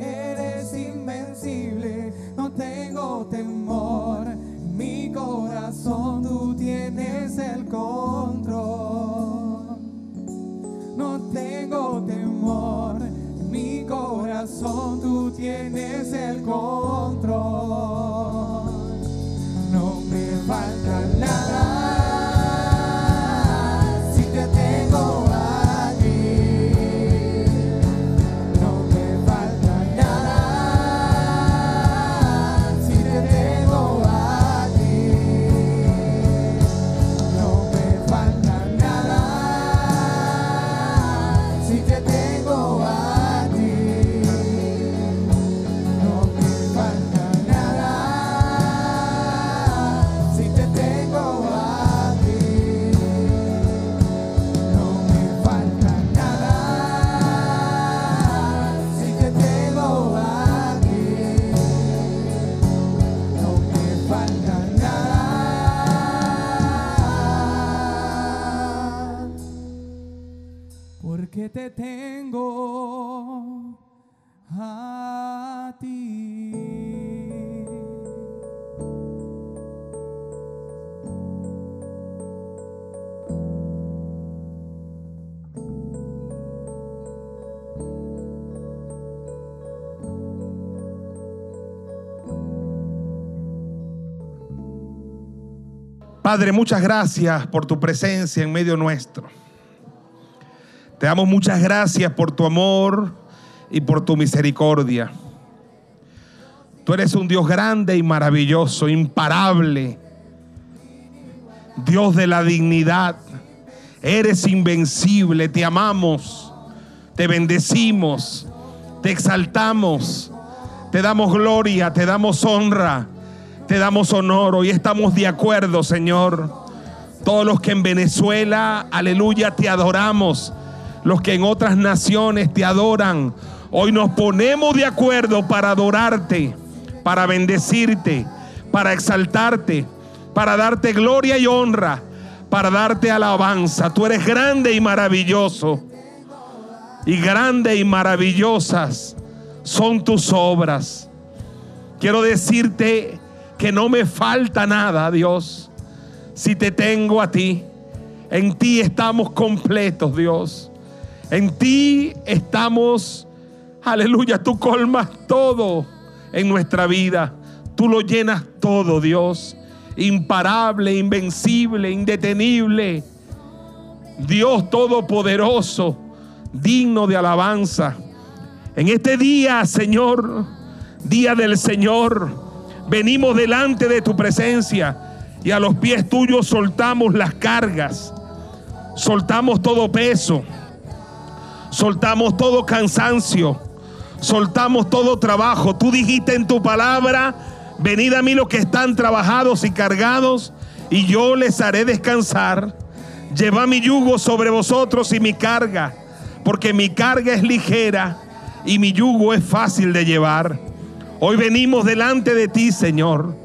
eres invencible, no tengo temor, mi corazón tú tienes el control, no tengo temor, mi corazón tú tienes el control, te tengo a ti. Padre, muchas gracias por tu presencia en medio nuestro. Te damos muchas gracias por tu amor y por tu misericordia. Tú eres un Dios grande y maravilloso, imparable. Dios de la dignidad. Eres invencible, te amamos, te bendecimos, te exaltamos, te damos gloria, te damos honra, te damos honor. Hoy estamos de acuerdo, Señor. Todos los que en Venezuela, aleluya, te adoramos. Los que en otras naciones te adoran. Hoy nos ponemos de acuerdo para adorarte, para bendecirte, para exaltarte, para darte gloria y honra, para darte alabanza. Tú eres grande y maravilloso. Y grande y maravillosas son tus obras. Quiero decirte que no me falta nada, Dios, si te tengo a ti. En ti estamos completos, Dios. En ti estamos, aleluya, tú colmas todo en nuestra vida. Tú lo llenas todo, Dios. Imparable, invencible, indetenible. Dios todopoderoso, digno de alabanza. En este día, Señor, día del Señor, venimos delante de tu presencia y a los pies tuyos soltamos las cargas, soltamos todo peso, soltamos todo cansancio, soltamos todo trabajo. Tú dijiste en tu palabra, venid a mí los que están trabajados y cargados y yo les haré descansar. Lleva mi yugo sobre vosotros y mi carga, porque mi carga es ligera y mi yugo es fácil de llevar. Hoy venimos delante de ti, Señor.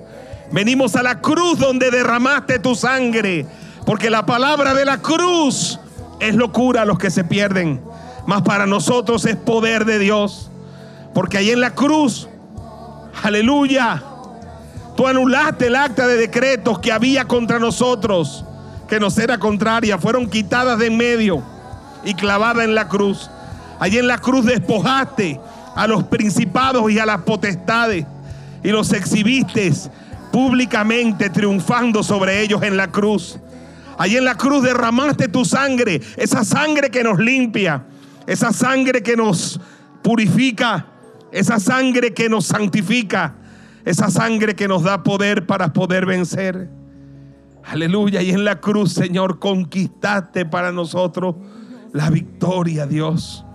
Venimos a la cruz donde derramaste tu sangre, porque la palabra de la cruz es locura a los que se pierden, mas para nosotros es poder de Dios, porque ahí en la cruz, aleluya, tú anulaste el acta de decretos que había contra nosotros, que nos era contraria, fueron quitadas de en medio y clavadas en la cruz. Allí en la cruz despojaste a los principados y a las potestades y los exhibiste públicamente triunfando sobre ellos en la cruz. Allí en la cruz derramaste tu sangre, esa sangre que nos limpia, esa sangre que nos purifica, esa sangre que nos santifica, esa sangre que nos da poder para poder vencer. Aleluya. Y en la cruz, Señor, conquistaste para nosotros la victoria, Dios.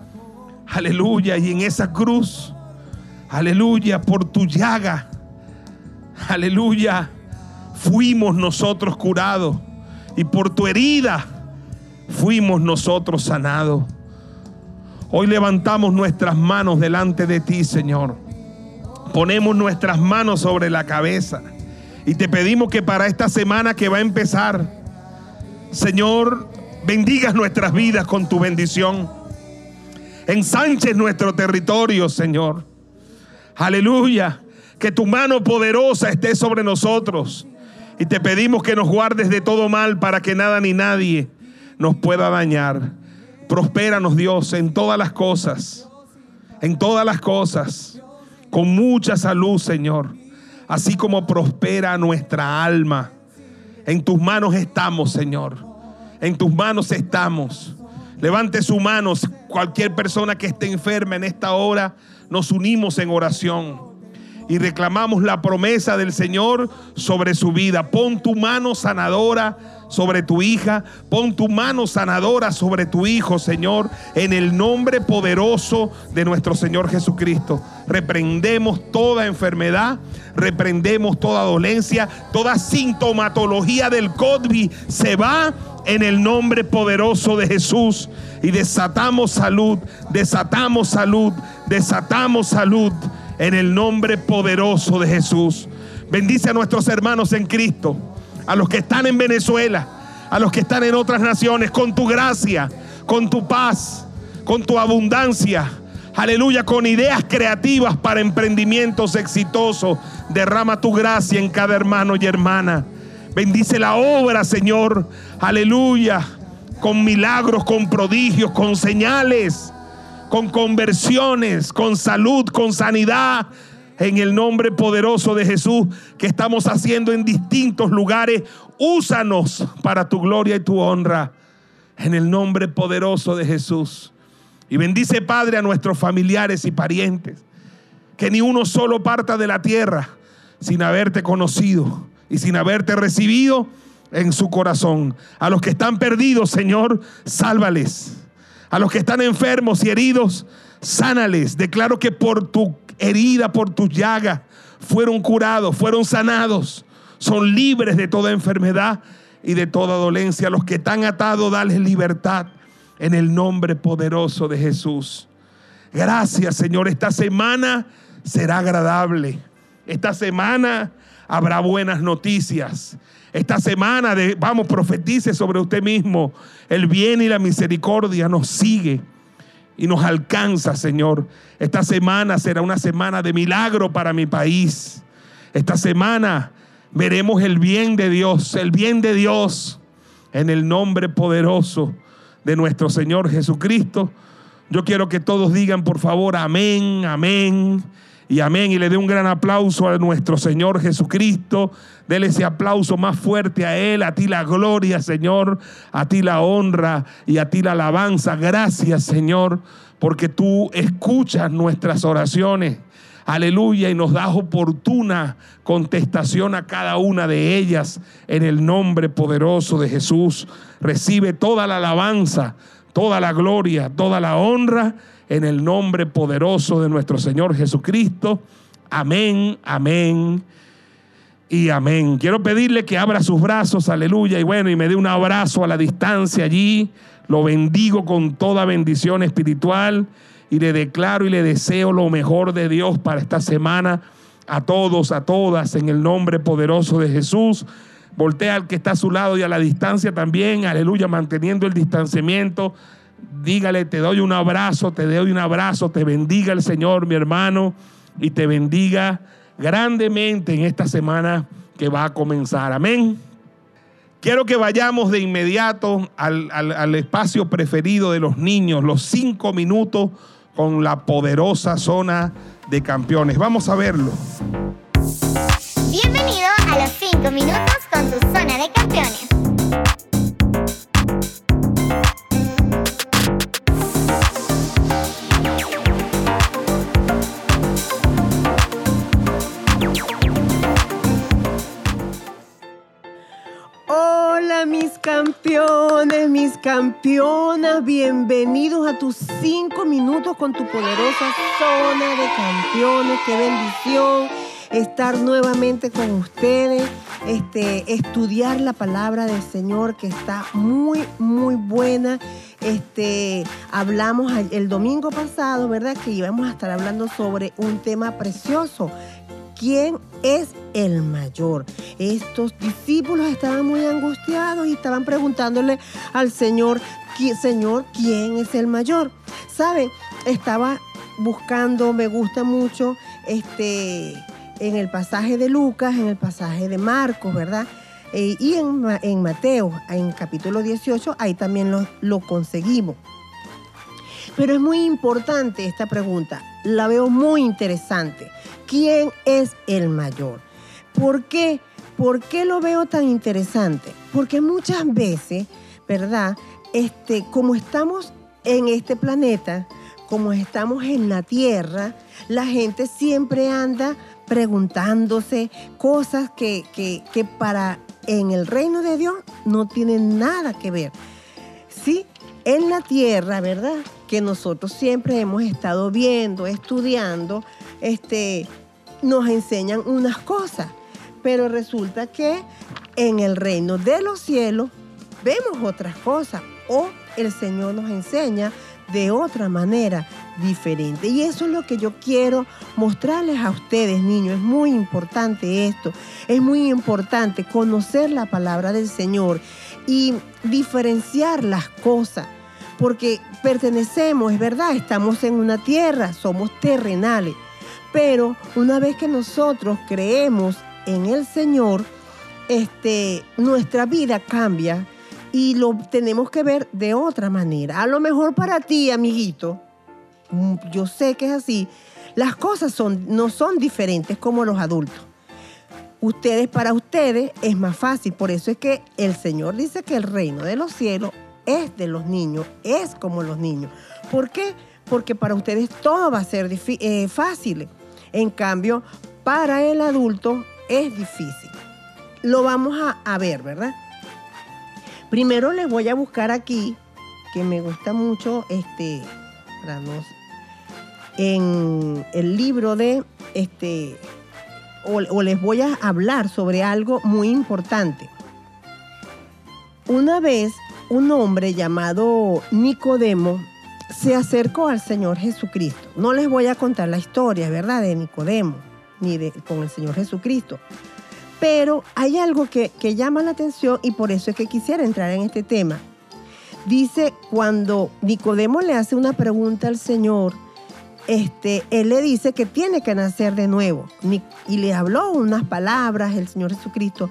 Aleluya. Y en esa cruz, aleluya, por tu llaga, aleluya, fuimos nosotros curados. Y por tu herida fuimos nosotros sanados. Hoy levantamos nuestras manos delante de ti, Señor. Ponemos nuestras manos sobre la cabeza y te pedimos que para esta semana que va a empezar, Señor, bendigas nuestras vidas con tu bendición. Ensanches nuestro territorio, Señor. Aleluya. Que tu mano poderosa esté sobre nosotros. Y te pedimos que nos guardes de todo mal para que nada ni nadie nos pueda dañar. Prospéranos, Dios, en todas las cosas. En todas las cosas. Con mucha salud, Señor. Así como prospera nuestra alma. En tus manos estamos, Señor. En tus manos estamos. Levante sus manos. Cualquier persona que esté enferma en esta hora, nos unimos en oración y reclamamos la promesa del Señor sobre su vida. Pon tu mano sanadora sobre tu hija, pon tu mano sanadora sobre tu hijo, Señor, en el nombre poderoso de nuestro Señor Jesucristo. Reprendemos toda enfermedad, reprendemos toda dolencia, toda sintomatología del COVID se va en el nombre poderoso de Jesús y desatamos salud, desatamos salud, desatamos salud en el nombre poderoso de Jesús. Bendice a nuestros hermanos en Cristo, a los que están en Venezuela, a los que están en otras naciones, con tu gracia, con tu paz, con tu abundancia. Aleluya, con ideas creativas para emprendimientos exitosos. Derrama tu gracia en cada hermano y hermana. Bendice la obra, Señor. Aleluya. Con milagros, con prodigios, con señales con conversiones, con salud, con sanidad, en el nombre poderoso de Jesús que estamos haciendo en distintos lugares. Úsanos para tu gloria y tu honra, en el nombre poderoso de Jesús. Y bendice, Padre, a nuestros familiares y parientes, que ni uno solo parta de la tierra sin haberte conocido y sin haberte recibido en su corazón. A los que están perdidos, Señor, sálvales. A los que están enfermos y heridos, sánales. Declaro que por tu herida, por tu llaga, fueron curados, fueron sanados. Son libres de toda enfermedad y de toda dolencia. Los que están atados, dales libertad en el nombre poderoso de Jesús. Gracias, Señor. Esta semana será agradable. Esta semana habrá buenas noticias. Esta semana, de, vamos, profetice sobre usted mismo. El bien y la misericordia nos sigue y nos alcanza, Señor. Esta semana será una semana de milagro para mi país. Esta semana veremos el bien de Dios, el bien de Dios en el nombre poderoso de nuestro Señor Jesucristo. Yo quiero que todos digan, por favor, amén, amén y amén. Y le dé un gran aplauso a nuestro Señor Jesucristo. Dele ese aplauso más fuerte a Él. A ti la gloria, Señor. A ti la honra y a ti la alabanza. Gracias, Señor, porque tú escuchas nuestras oraciones. Aleluya, y nos das oportuna contestación a cada una de ellas en el nombre poderoso de Jesús. Recibe toda la alabanza, toda la gloria, toda la honra en el nombre poderoso de nuestro Señor Jesucristo. Amén, amén y amén. Quiero pedirle que abra sus brazos, aleluya, y bueno, y me dé un abrazo a la distancia allí. Lo bendigo con toda bendición espiritual y le declaro y le deseo lo mejor de Dios para esta semana a todos, a todas, en el nombre poderoso de Jesús. Voltea al que está a su lado y a la distancia también, aleluya, manteniendo el distanciamiento. Dígale, te doy un abrazo, te doy un abrazo, te bendiga el Señor, mi hermano, y te bendiga grandemente en esta semana que va a comenzar. Amén. Quiero que vayamos de inmediato al, al, espacio preferido de los niños, los cinco minutos con la poderosa zona de campeones. Vamos a verlo. Bienvenido a los cinco minutos con tu zona de campeones. Campeonas, bienvenidos a tus cinco minutos con tu poderosa zona de campeones. Qué bendición estar nuevamente con ustedes, este, estudiar la palabra del Señor que está muy, muy buena. Este, hablamos el domingo pasado, ¿verdad? Que íbamos a estar hablando sobre un tema precioso. ¿Quién es el mayor? Estos discípulos estaban muy angustiados y estaban preguntándole al Señor, "¿Qui- Señor, ¿quién es el mayor? ¿Saben? Estaba buscando, me gusta mucho, este, en el pasaje de Lucas, en el pasaje de Marcos, ¿verdad? Eh, y en, Ma- en Mateo, en capítulo 18, ahí también lo conseguimos. Pero es muy importante esta pregunta, la veo muy interesante. ¿Quién es el mayor? ¿Por qué? ¿Por qué lo veo tan interesante? Porque muchas veces, ¿verdad? Este, como estamos en este planeta, como estamos en la Tierra, la gente siempre anda preguntándose cosas que, que, que para en el reino de Dios no tienen nada que ver. Sí, en la tierra, ¿verdad? Que nosotros siempre hemos estado viendo, estudiando, este, nos enseñan unas cosas, pero resulta que en el reino de los cielos vemos otras cosas o el Señor nos enseña de otra manera diferente. Y eso es lo que yo quiero mostrarles a ustedes, niños. Es muy importante esto. Es muy importante conocer la palabra del Señor y diferenciar las cosas. Porque pertenecemos, es verdad, estamos en una tierra, somos terrenales. Pero una vez que nosotros creemos en el Señor, este, nuestra vida cambia y lo tenemos que ver de otra manera. A lo mejor para ti, amiguito, mm, yo sé que es así, las cosas son, no son diferentes como los adultos. Ustedes, para ustedes, es más fácil. Por eso es que el Señor dice que el reino de los cielos es de los niños, es como los niños. ¿Por qué? Porque para ustedes todo va a ser eh, fácil. En cambio, para el adulto es difícil. Lo vamos a, ver, ¿verdad? Primero les voy a buscar aquí, que me gusta mucho, este, en el libro de, este, o, o les voy a hablar sobre algo muy importante. Una vez un hombre llamado Nicodemo se acercó al Señor Jesucristo. No les voy a contar la historia, ¿verdad? De Nicodemo, ni de, con el Señor Jesucristo. Pero hay algo que, que llama la atención y por eso es que quisiera entrar en este tema. Dice, cuando Nicodemo le hace una pregunta al Señor, este, él le dice que tiene que nacer de nuevo. Y le habló unas palabras el Señor Jesucristo.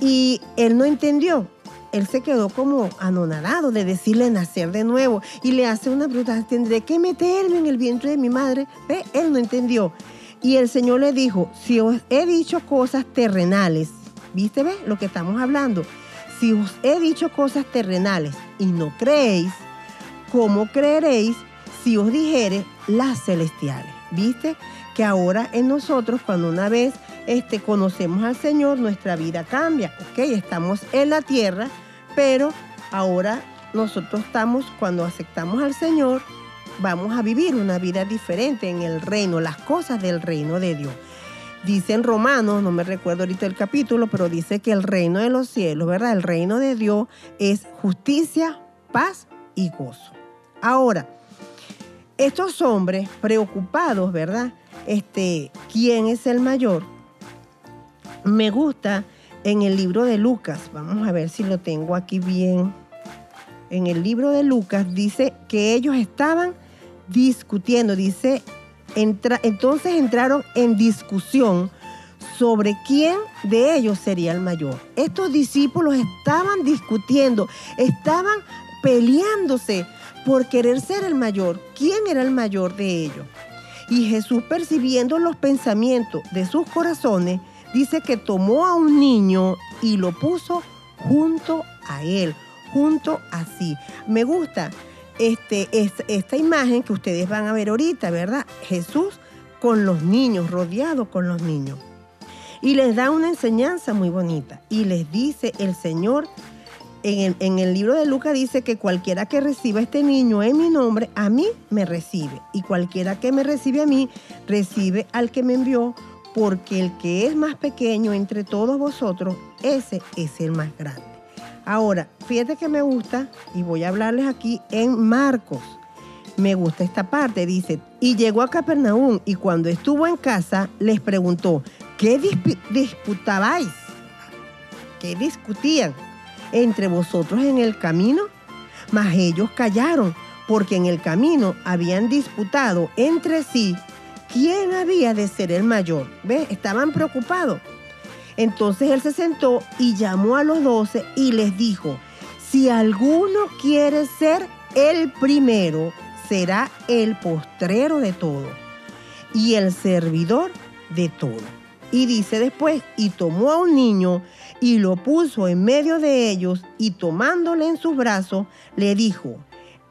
Y él no entendió. Él se quedó como anonadado de decirle nacer de nuevo. Y le hace una pregunta, ¿tendré que meterme en el vientre de mi madre? ¿Ve? Él no entendió. Y el Señor le dijo, si os he dicho cosas terrenales, ¿viste? ¿Ve? Lo que estamos hablando. Si os he dicho cosas terrenales y no creéis, ¿cómo creeréis si os dijere las celestiales? ¿Viste? Que ahora en nosotros, cuando una vez este, conocemos al Señor, nuestra vida cambia. Ok, estamos en la tierra, pero ahora nosotros estamos, cuando aceptamos al Señor, vamos a vivir una vida diferente en el reino, las cosas del reino de Dios. Dice en Romanos, no me recuerdo ahorita el capítulo, pero dice que el reino de los cielos, ¿verdad? El reino de Dios es justicia, paz y gozo. Ahora, estos hombres preocupados, ¿verdad? Este, ¿quién es el mayor? Me gusta en el libro de Lucas, vamos a ver si lo tengo aquí bien. En el libro de Lucas dice que ellos estaban discutiendo, dice, entonces entraron en discusión sobre quién de ellos sería el mayor. Estos discípulos estaban discutiendo, estaban peleándose por querer ser el mayor. ¿Quién era el mayor de ellos? Y Jesús, percibiendo los pensamientos de sus corazones, dice que tomó a un niño y lo puso junto a él, junto a sí. Me gusta este, es- esta imagen que ustedes van a ver ahorita, ¿verdad? Jesús con los niños, rodeado con los niños. Y les da una enseñanza muy bonita. Y les dice el Señor, en el, en el libro de Lucas dice que cualquiera que reciba a este niño en mi nombre, a mí me recibe. Y cualquiera que me recibe a mí, recibe al que me envió porque el que es más pequeño entre todos vosotros, ese es el más grande. Ahora, fíjate que me gusta, y voy a hablarles aquí en Marcos. Me gusta esta parte, dice, y llegó a Capernaum y cuando estuvo en casa les preguntó, ¿qué disp- disputabais? ¿Qué discutían entre vosotros en el camino? Mas ellos callaron, porque en el camino habían disputado entre sí quién había de ser el mayor. ¿Ves? Estaban preocupados. Entonces él se sentó y llamó a los doce y les dijo, si alguno quiere ser el primero, será el postrero de todo y el servidor de todo. Y dice después, y tomó a un niño y lo puso en medio de ellos y tomándole en sus brazos, le dijo,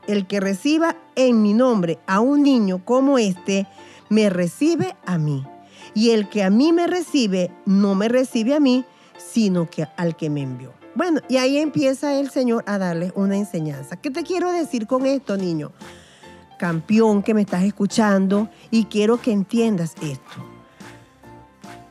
el que reciba en mi nombre a un niño como este, me recibe a mí. Y el que a mí me recibe, no me recibe a mí, sino que al que me envió. Bueno, y ahí empieza el Señor a darles una enseñanza. ¿Qué te quiero decir con esto, niño? Campeón que me estás escuchando, y quiero que entiendas esto.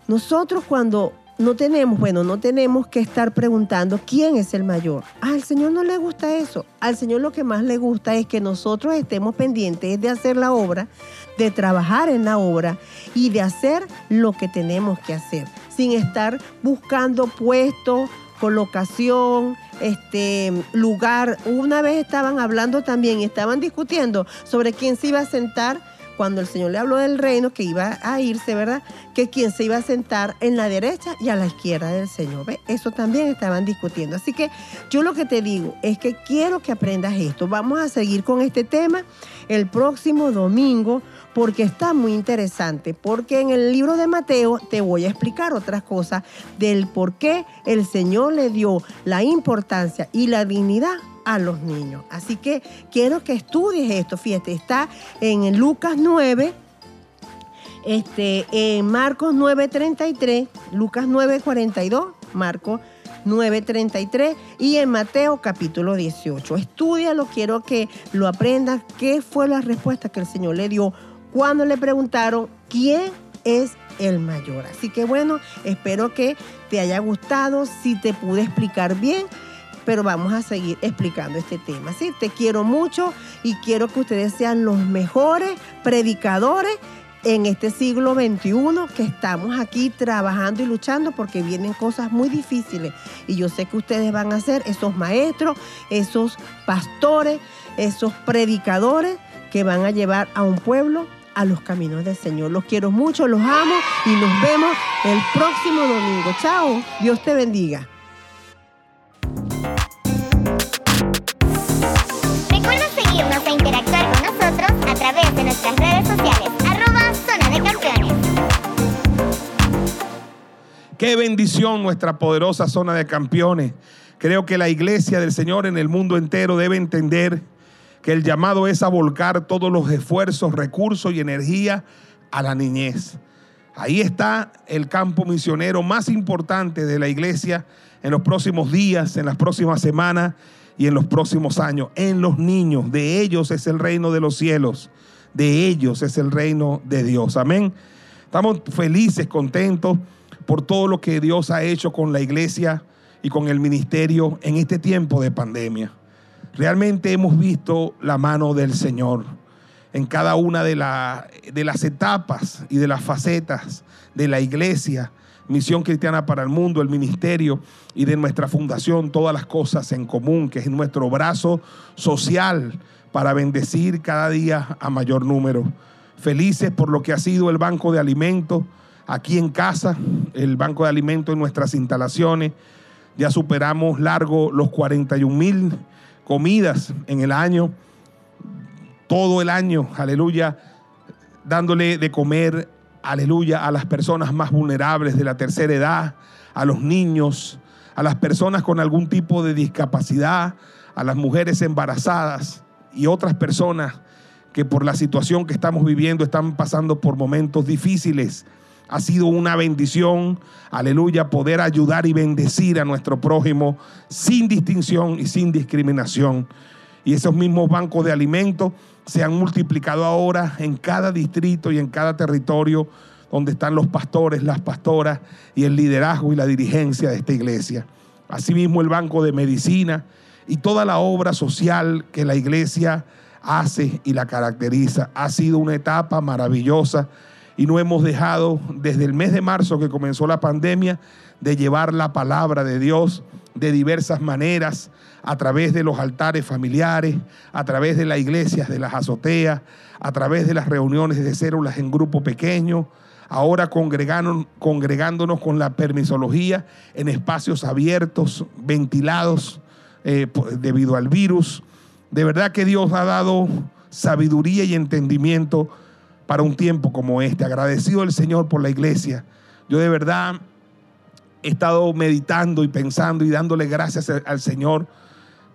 Nosotros cuando no tenemos, bueno, no tenemos que estar preguntando quién es el mayor. Al Señor no le gusta eso. Al Señor lo que más le gusta es que nosotros estemos pendientes de hacer la obra, de trabajar en la obra y de hacer lo que tenemos que hacer, sin estar buscando puestos, colocación, este lugar. Una vez estaban hablando también, estaban discutiendo sobre quién se iba a sentar cuando el Señor le habló del reino, que iba a irse, ¿verdad? Que quién se iba a sentar en la derecha y a la izquierda del Señor. ¿Ve? Eso también estaban discutiendo. Así que yo lo que te digo es que quiero que aprendas esto. Vamos a seguir con este tema el próximo domingo porque está muy interesante, porque en el libro de Mateo te voy a explicar otras cosas del por qué el Señor le dio la importancia y la dignidad a los niños. Así que quiero que estudies esto. Fíjate, está en Lucas 9, este, en Marcos 9:33, Lucas 9:42, Marcos 9:33 y en Mateo capítulo 18. Estúdialo, quiero que lo aprendas. ¿Qué fue la respuesta que el Señor le dio cuando le preguntaron quién es el mayor? Así que bueno, espero que te haya gustado. Si te pude explicar bien, pero vamos a seguir explicando este tema. ¿sí? Te quiero mucho y quiero que ustedes sean los mejores predicadores en este siglo XXI que estamos aquí trabajando y luchando porque vienen cosas muy difíciles. Y yo sé que ustedes van a ser esos maestros, esos pastores, esos predicadores que van a llevar a un pueblo a los caminos del Señor. Los quiero mucho, los amo y nos vemos el próximo domingo. Chao, Dios te bendiga. Través de nuestras redes sociales, arroba Zona de Campeones. Qué bendición nuestra poderosa zona de campeones. Creo que la iglesia del Señor en el mundo entero debe entender que el llamado es a volcar todos los esfuerzos, recursos y energía a la niñez. Ahí está el campo misionero más importante de la iglesia en los próximos días, en las próximas semanas y en los próximos años. En los niños, de ellos es el reino de los cielos, de ellos es el reino de Dios. Amén. Estamos felices, contentos por todo lo que Dios ha hecho con la iglesia y con el ministerio en este tiempo de pandemia. Realmente hemos visto la mano del Señor en cada una de, de las etapas y de las facetas de la iglesia, Misión Cristiana para el Mundo, el ministerio y de nuestra fundación, todas las cosas en común, que es nuestro brazo social para bendecir cada día a mayor número. Felices por lo que ha sido el banco de alimentos aquí en casa, el banco de alimentos en nuestras instalaciones. Ya superamos largo los 41 mil comidas en el año, todo el año, aleluya, dándole de comer, aleluya, a las personas más vulnerables de la tercera edad, a los niños, a las personas con algún tipo de discapacidad, a las mujeres embarazadas y otras personas que por la situación que estamos viviendo están pasando por momentos difíciles. Ha sido una bendición, aleluya, poder ayudar y bendecir a nuestro prójimo sin distinción y sin discriminación. Y esos mismos bancos de alimentos se han multiplicado ahora en cada distrito y en cada territorio donde están los pastores, las pastoras y el liderazgo y la dirigencia de esta iglesia. Asimismo el Banco de Medicina y toda la obra social que la iglesia hace y la caracteriza. Ha sido una etapa maravillosa y no hemos dejado desde el mes de marzo que comenzó la pandemia de llevar la palabra de Dios de diversas maneras, a través de los altares familiares, a través de las iglesias, de las azoteas, a través de las reuniones de células en grupo pequeño, ahora congregándonos, con la permisología en espacios abiertos, ventilados eh, debido al virus. De verdad que Dios ha dado sabiduría y entendimiento para un tiempo como este. Agradecido el Señor por la iglesia. Yo de verdad he estado meditando y pensando y dándole gracias al Señor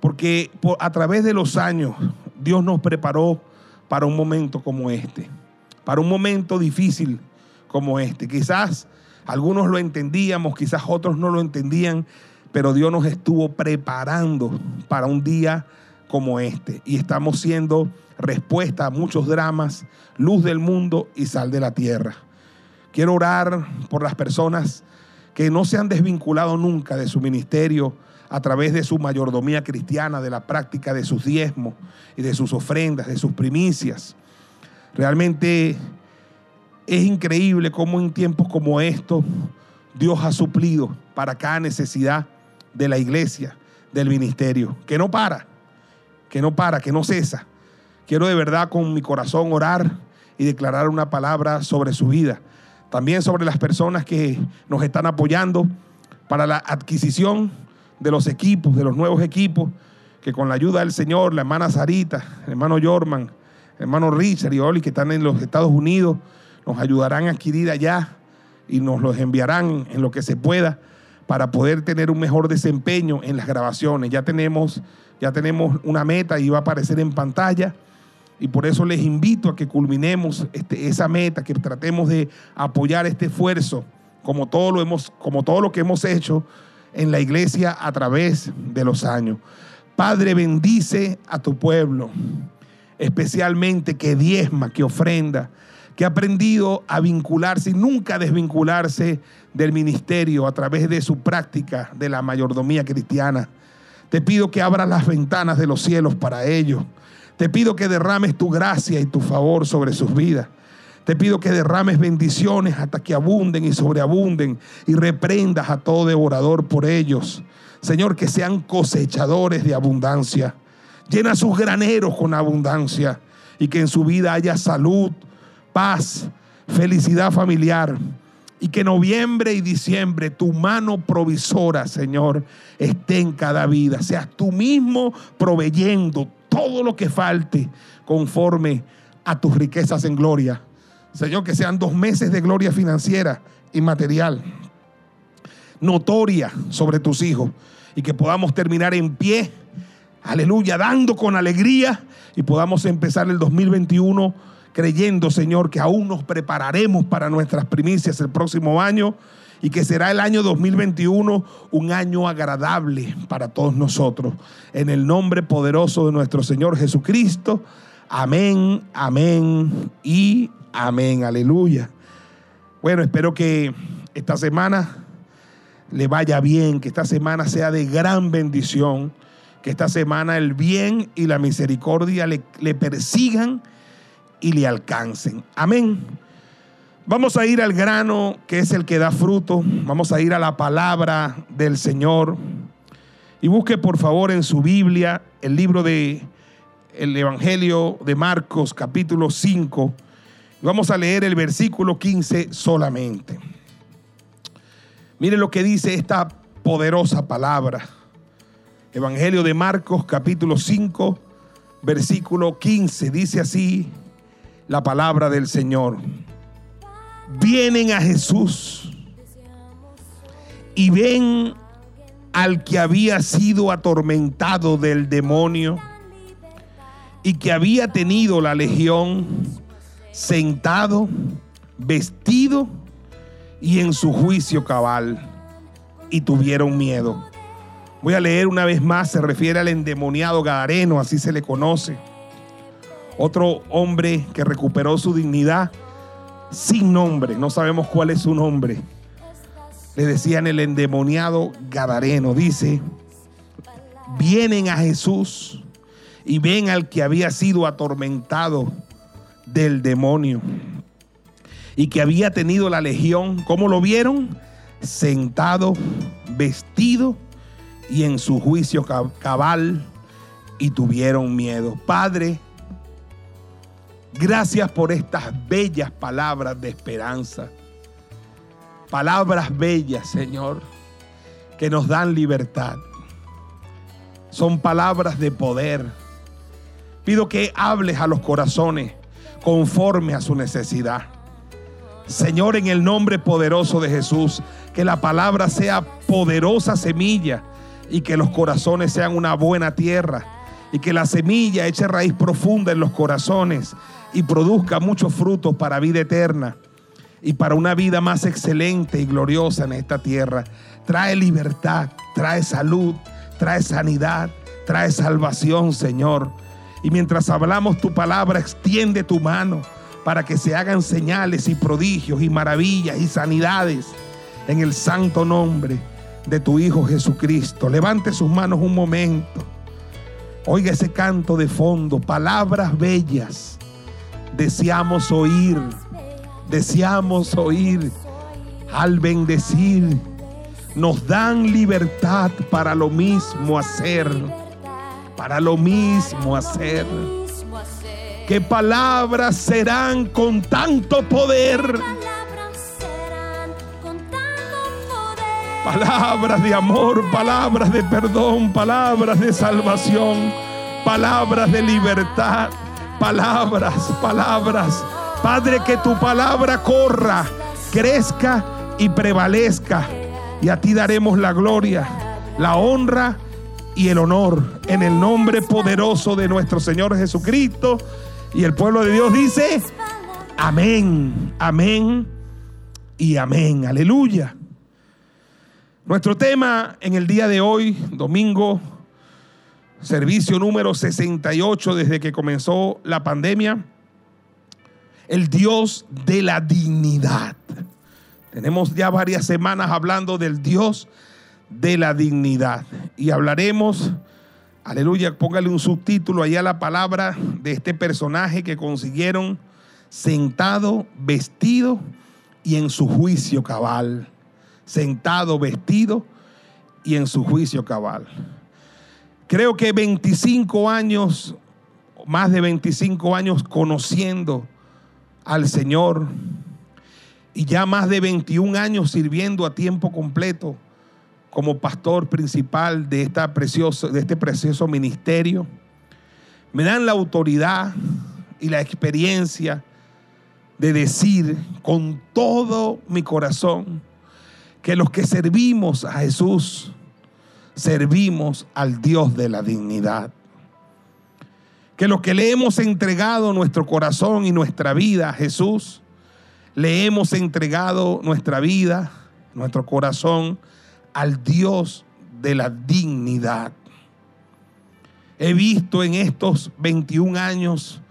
porque a través de los años Dios nos preparó para un momento como este, para un momento difícil como este. Quizás algunos lo entendíamos, quizás otros no lo entendían, pero Dios nos estuvo preparando para un día como este y estamos siendo respuesta a muchos dramas, luz del mundo y sal de la tierra. Quiero orar por las personas que no se han desvinculado nunca de su ministerio a través de su mayordomía cristiana, de la práctica de sus diezmos y de sus ofrendas, de sus primicias. Realmente es increíble cómo en tiempos como estos Dios ha suplido para cada necesidad de la iglesia, del ministerio, que no para, que no para, que no cesa. Quiero de verdad con mi corazón orar y declarar una palabra sobre su vida. También sobre las personas que nos están apoyando para la adquisición de los equipos, de los nuevos equipos, que con la ayuda del Señor, la hermana Sarita, el hermano Jorman, el hermano Richard y Oli, que están en los Estados Unidos, nos ayudarán a adquirir allá y nos los enviarán en lo que se pueda para poder tener un mejor desempeño en las grabaciones. Ya tenemos, ya tenemos una meta y va a aparecer en pantalla. Y por eso les invito a que culminemos este, esa meta, que tratemos de apoyar este esfuerzo, como todo, lo hemos, como todo lo que hemos hecho en la iglesia a través de los años. Padre, bendice a tu pueblo, especialmente que diezma, que ofrenda, que ha aprendido a vincularse y nunca desvincularse del ministerio a través de su práctica de la mayordomía cristiana. Te pido que abras las ventanas de los cielos para ellos te pido que derrames tu gracia y tu favor sobre sus vidas. Te pido que derrames bendiciones hasta que abunden y sobreabunden y reprendas a todo devorador por ellos. Señor, que sean cosechadores de abundancia. Llena sus graneros con abundancia y que en su vida haya salud, paz, felicidad familiar. Y que noviembre y diciembre tu mano provisora, Señor, esté en cada vida. Seas tú mismo proveyendo todo lo que falte conforme a tus riquezas en gloria. Señor, que sean dos meses de gloria financiera y material, notoria sobre tus hijos, y que podamos terminar en pie, aleluya, dando con alegría, y podamos empezar el 2021 creyendo, Señor, que aún nos prepararemos para nuestras primicias el próximo año y que será el año 2021 un año agradable para todos nosotros. En el nombre poderoso de nuestro Señor Jesucristo. Amén, amén y amén. Aleluya. Bueno, espero que esta semana le vaya bien, que esta semana sea de gran bendición, que esta semana el bien y la misericordia le, le persigan y le alcancen. Amén. Vamos a ir al grano que es el que da fruto. Vamos a ir a la palabra del Señor. Y busque por favor en su Biblia el libro de el Evangelio de Marcos capítulo 5. Vamos a leer el versículo 15 solamente. Mire lo que dice esta poderosa palabra. Evangelio de Marcos capítulo 5 versículo 15. Dice así la palabra del Señor vienen a Jesús y ven al que había sido atormentado del demonio y que había tenido la legión sentado, vestido y en su juicio cabal y tuvieron miedo. Voy a leer una vez más, se refiere al endemoniado Gadareno, así se le conoce. Otro hombre que recuperó su dignidad sin nombre, no sabemos cuál es su nombre. Le decían el endemoniado Gadareno, dice, vienen a Jesús y ven al que había sido atormentado del demonio y que había tenido la legión. ¿Cómo lo vieron? Sentado, vestido y en su juicio cabal y tuvieron miedo. Padre, gracias por estas bellas palabras de esperanza. Palabras bellas, Señor, que nos dan libertad. Son palabras de poder. Pido que hables a los corazones conforme a su necesidad. Señor, en el nombre poderoso de Jesús, que la palabra sea poderosa semilla y que los corazones sean una buena tierra y que la semilla eche raíz profunda en los corazones y produzca muchos frutos para vida eterna y para una vida más excelente y gloriosa en esta tierra. Trae libertad, trae salud, trae sanidad, trae salvación, Señor. Y mientras hablamos tu palabra, extiende tu mano para que se hagan señales y prodigios y maravillas y sanidades en el santo nombre de tu Hijo Jesucristo. Levante sus manos un momento. Oiga ese canto de fondo, palabras bellas. Deseamos oír, deseamos oír al bendecir. Nos dan libertad para lo mismo hacer, para lo mismo hacer. ¿Qué palabras serán con tanto poder? Palabras de amor, palabras de perdón, palabras de salvación, palabras de libertad, palabras, palabras. Padre, que tu palabra corra, crezca y prevalezca. Y a ti daremos la gloria, la honra y el honor en el nombre poderoso de nuestro Señor Jesucristo. Y el pueblo de Dios dice, amén, amén y amén. Aleluya. Nuestro tema en el día de hoy, domingo, servicio número 68 desde que comenzó la pandemia, el Dios de la dignidad. Tenemos ya varias semanas hablando del Dios de la dignidad y hablaremos, aleluya, póngale un subtítulo allá a la palabra de este personaje que consiguieron sentado, vestido y en su juicio cabal sentado, vestido y en su juicio cabal. Creo que 25 años, más de 25 años conociendo al Señor y ya más de 21 años sirviendo a tiempo completo como pastor principal de, esta precioso, de este precioso ministerio, me dan la autoridad y la experiencia de decir con todo mi corazón, que los que servimos a Jesús, servimos al Dios de la dignidad. Que los que le hemos entregado nuestro corazón y nuestra vida a Jesús, le hemos entregado nuestra vida, nuestro corazón al Dios de la dignidad. He visto en estos 21 años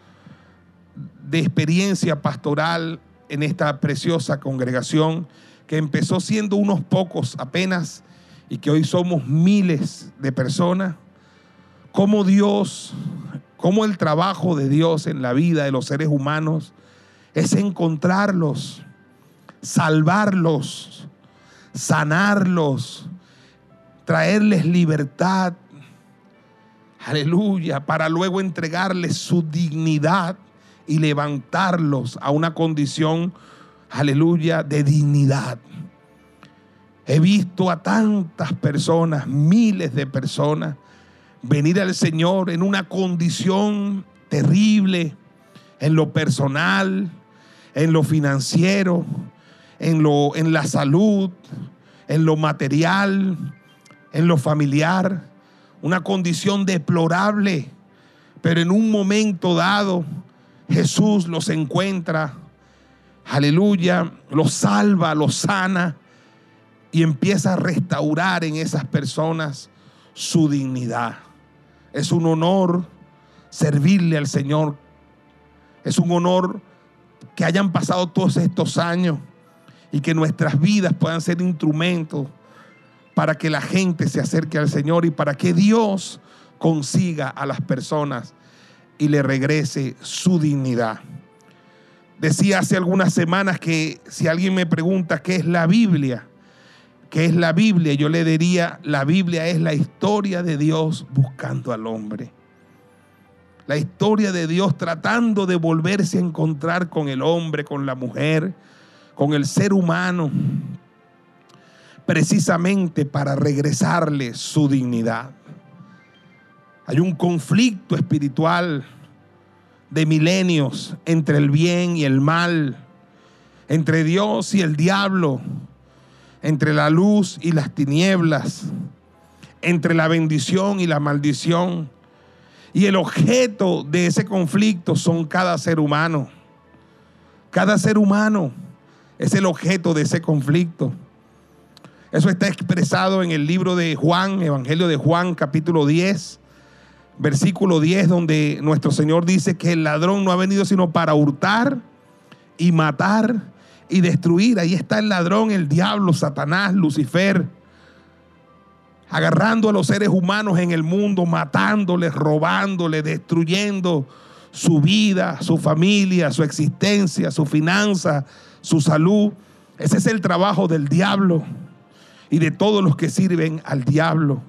de experiencia pastoral en esta preciosa congregación, que empezó siendo unos pocos apenas y que hoy somos miles de personas, cómo Dios, cómo el trabajo de Dios en la vida de los seres humanos es encontrarlos, salvarlos, sanarlos, traerles libertad, aleluya, para luego entregarles su dignidad y levantarlos a una condición aleluya, de dignidad. He visto a tantas personas, miles de personas, venir al Señor en una condición terrible, en lo personal, en lo financiero, en, lo, en la salud, en lo material, en lo familiar, una condición deplorable, pero en un momento dado Jesús los encuentra. Aleluya, los salva, los sana y empieza a restaurar en esas personas su dignidad. Es un honor servirle al Señor. Es un honor que hayan pasado todos estos años y que nuestras vidas puedan ser instrumentos para que la gente se acerque al Señor y para que Dios consiga a las personas y le regrese su dignidad. Decía hace algunas semanas que si alguien me pregunta qué es la Biblia, qué es la Biblia, yo le diría, la Biblia es la historia de Dios buscando al hombre. La historia de Dios tratando de volverse a encontrar con el hombre, con la mujer, con el ser humano, precisamente para regresarle su dignidad. Hay un conflicto espiritual de milenios entre el bien y el mal, entre Dios y el diablo, entre la luz y las tinieblas, entre la bendición y la maldición. Y el objeto de ese conflicto son cada ser humano. Cada ser humano es el objeto de ese conflicto. Eso está expresado en el libro de Juan, Evangelio de Juan, capítulo 10, versículo 10, donde nuestro Señor dice que el ladrón no ha venido sino para hurtar y matar y destruir. Ahí está el ladrón, el diablo, Satanás, Lucifer, agarrando a los seres humanos en el mundo, matándoles, robándoles, destruyendo su vida, su familia, su existencia, su finanza, su salud. Ese es el trabajo del diablo y de todos los que sirven al diablo.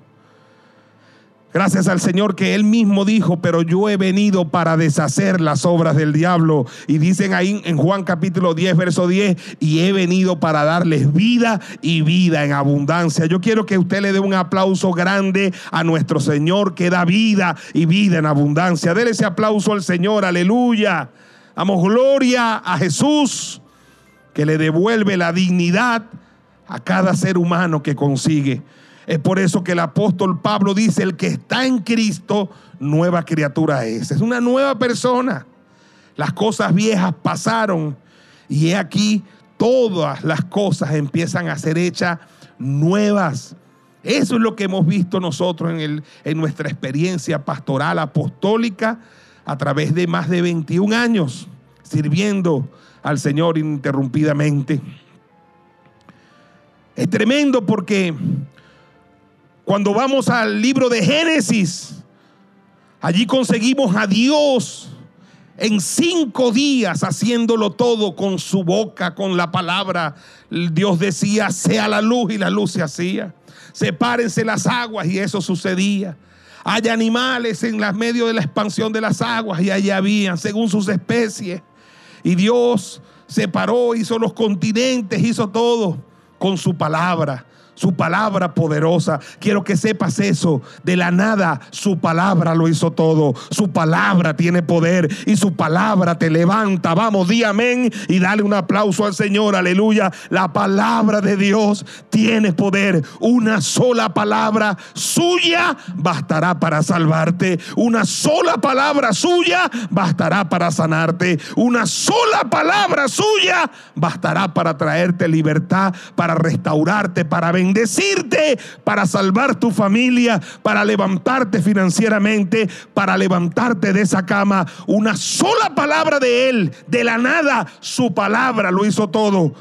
Gracias al Señor que Él mismo dijo, pero yo he venido para deshacer las obras del diablo. Y dicen ahí en Juan capítulo 10, verso 10, y he venido para darles vida y vida en abundancia. Yo quiero que usted le dé un aplauso grande a nuestro Señor que da vida y vida en abundancia. Dele ese aplauso al Señor, aleluya. Damos gloria a Jesús que le devuelve la dignidad a cada ser humano que consigue. Es por eso que el apóstol Pablo dice, el que está en Cristo, nueva criatura es. Es una nueva persona. Las cosas viejas pasaron y he aquí todas las cosas empiezan a ser hechas nuevas. Eso es lo que hemos visto nosotros en, el, en nuestra experiencia pastoral apostólica a través de más de 21 años sirviendo al Señor ininterrumpidamente. Es tremendo porque cuando vamos al libro de Génesis, allí conseguimos a Dios en cinco días haciéndolo todo con su boca, con la palabra. Dios decía, sea la luz y la luz se hacía. Sepárense las aguas y eso sucedía. Hay animales en las medio de la expansión de las aguas y allí habían, según sus especies. Y Dios separó, hizo los continentes, hizo todo con su palabra su palabra poderosa. Quiero que sepas eso. De la nada, su palabra lo hizo todo. Su palabra tiene poder y su palabra te levanta. Vamos, di amén y dale un aplauso al Señor. Aleluya. La palabra de Dios tiene poder. Una sola palabra suya bastará para salvarte. Una sola palabra suya bastará para sanarte. Una sola palabra suya bastará para traerte libertad, para restaurarte, para vencer bendecirte, para salvar tu familia, para levantarte financieramente, para levantarte de esa cama. Una sola palabra de Él, de la nada, su palabra lo hizo todo.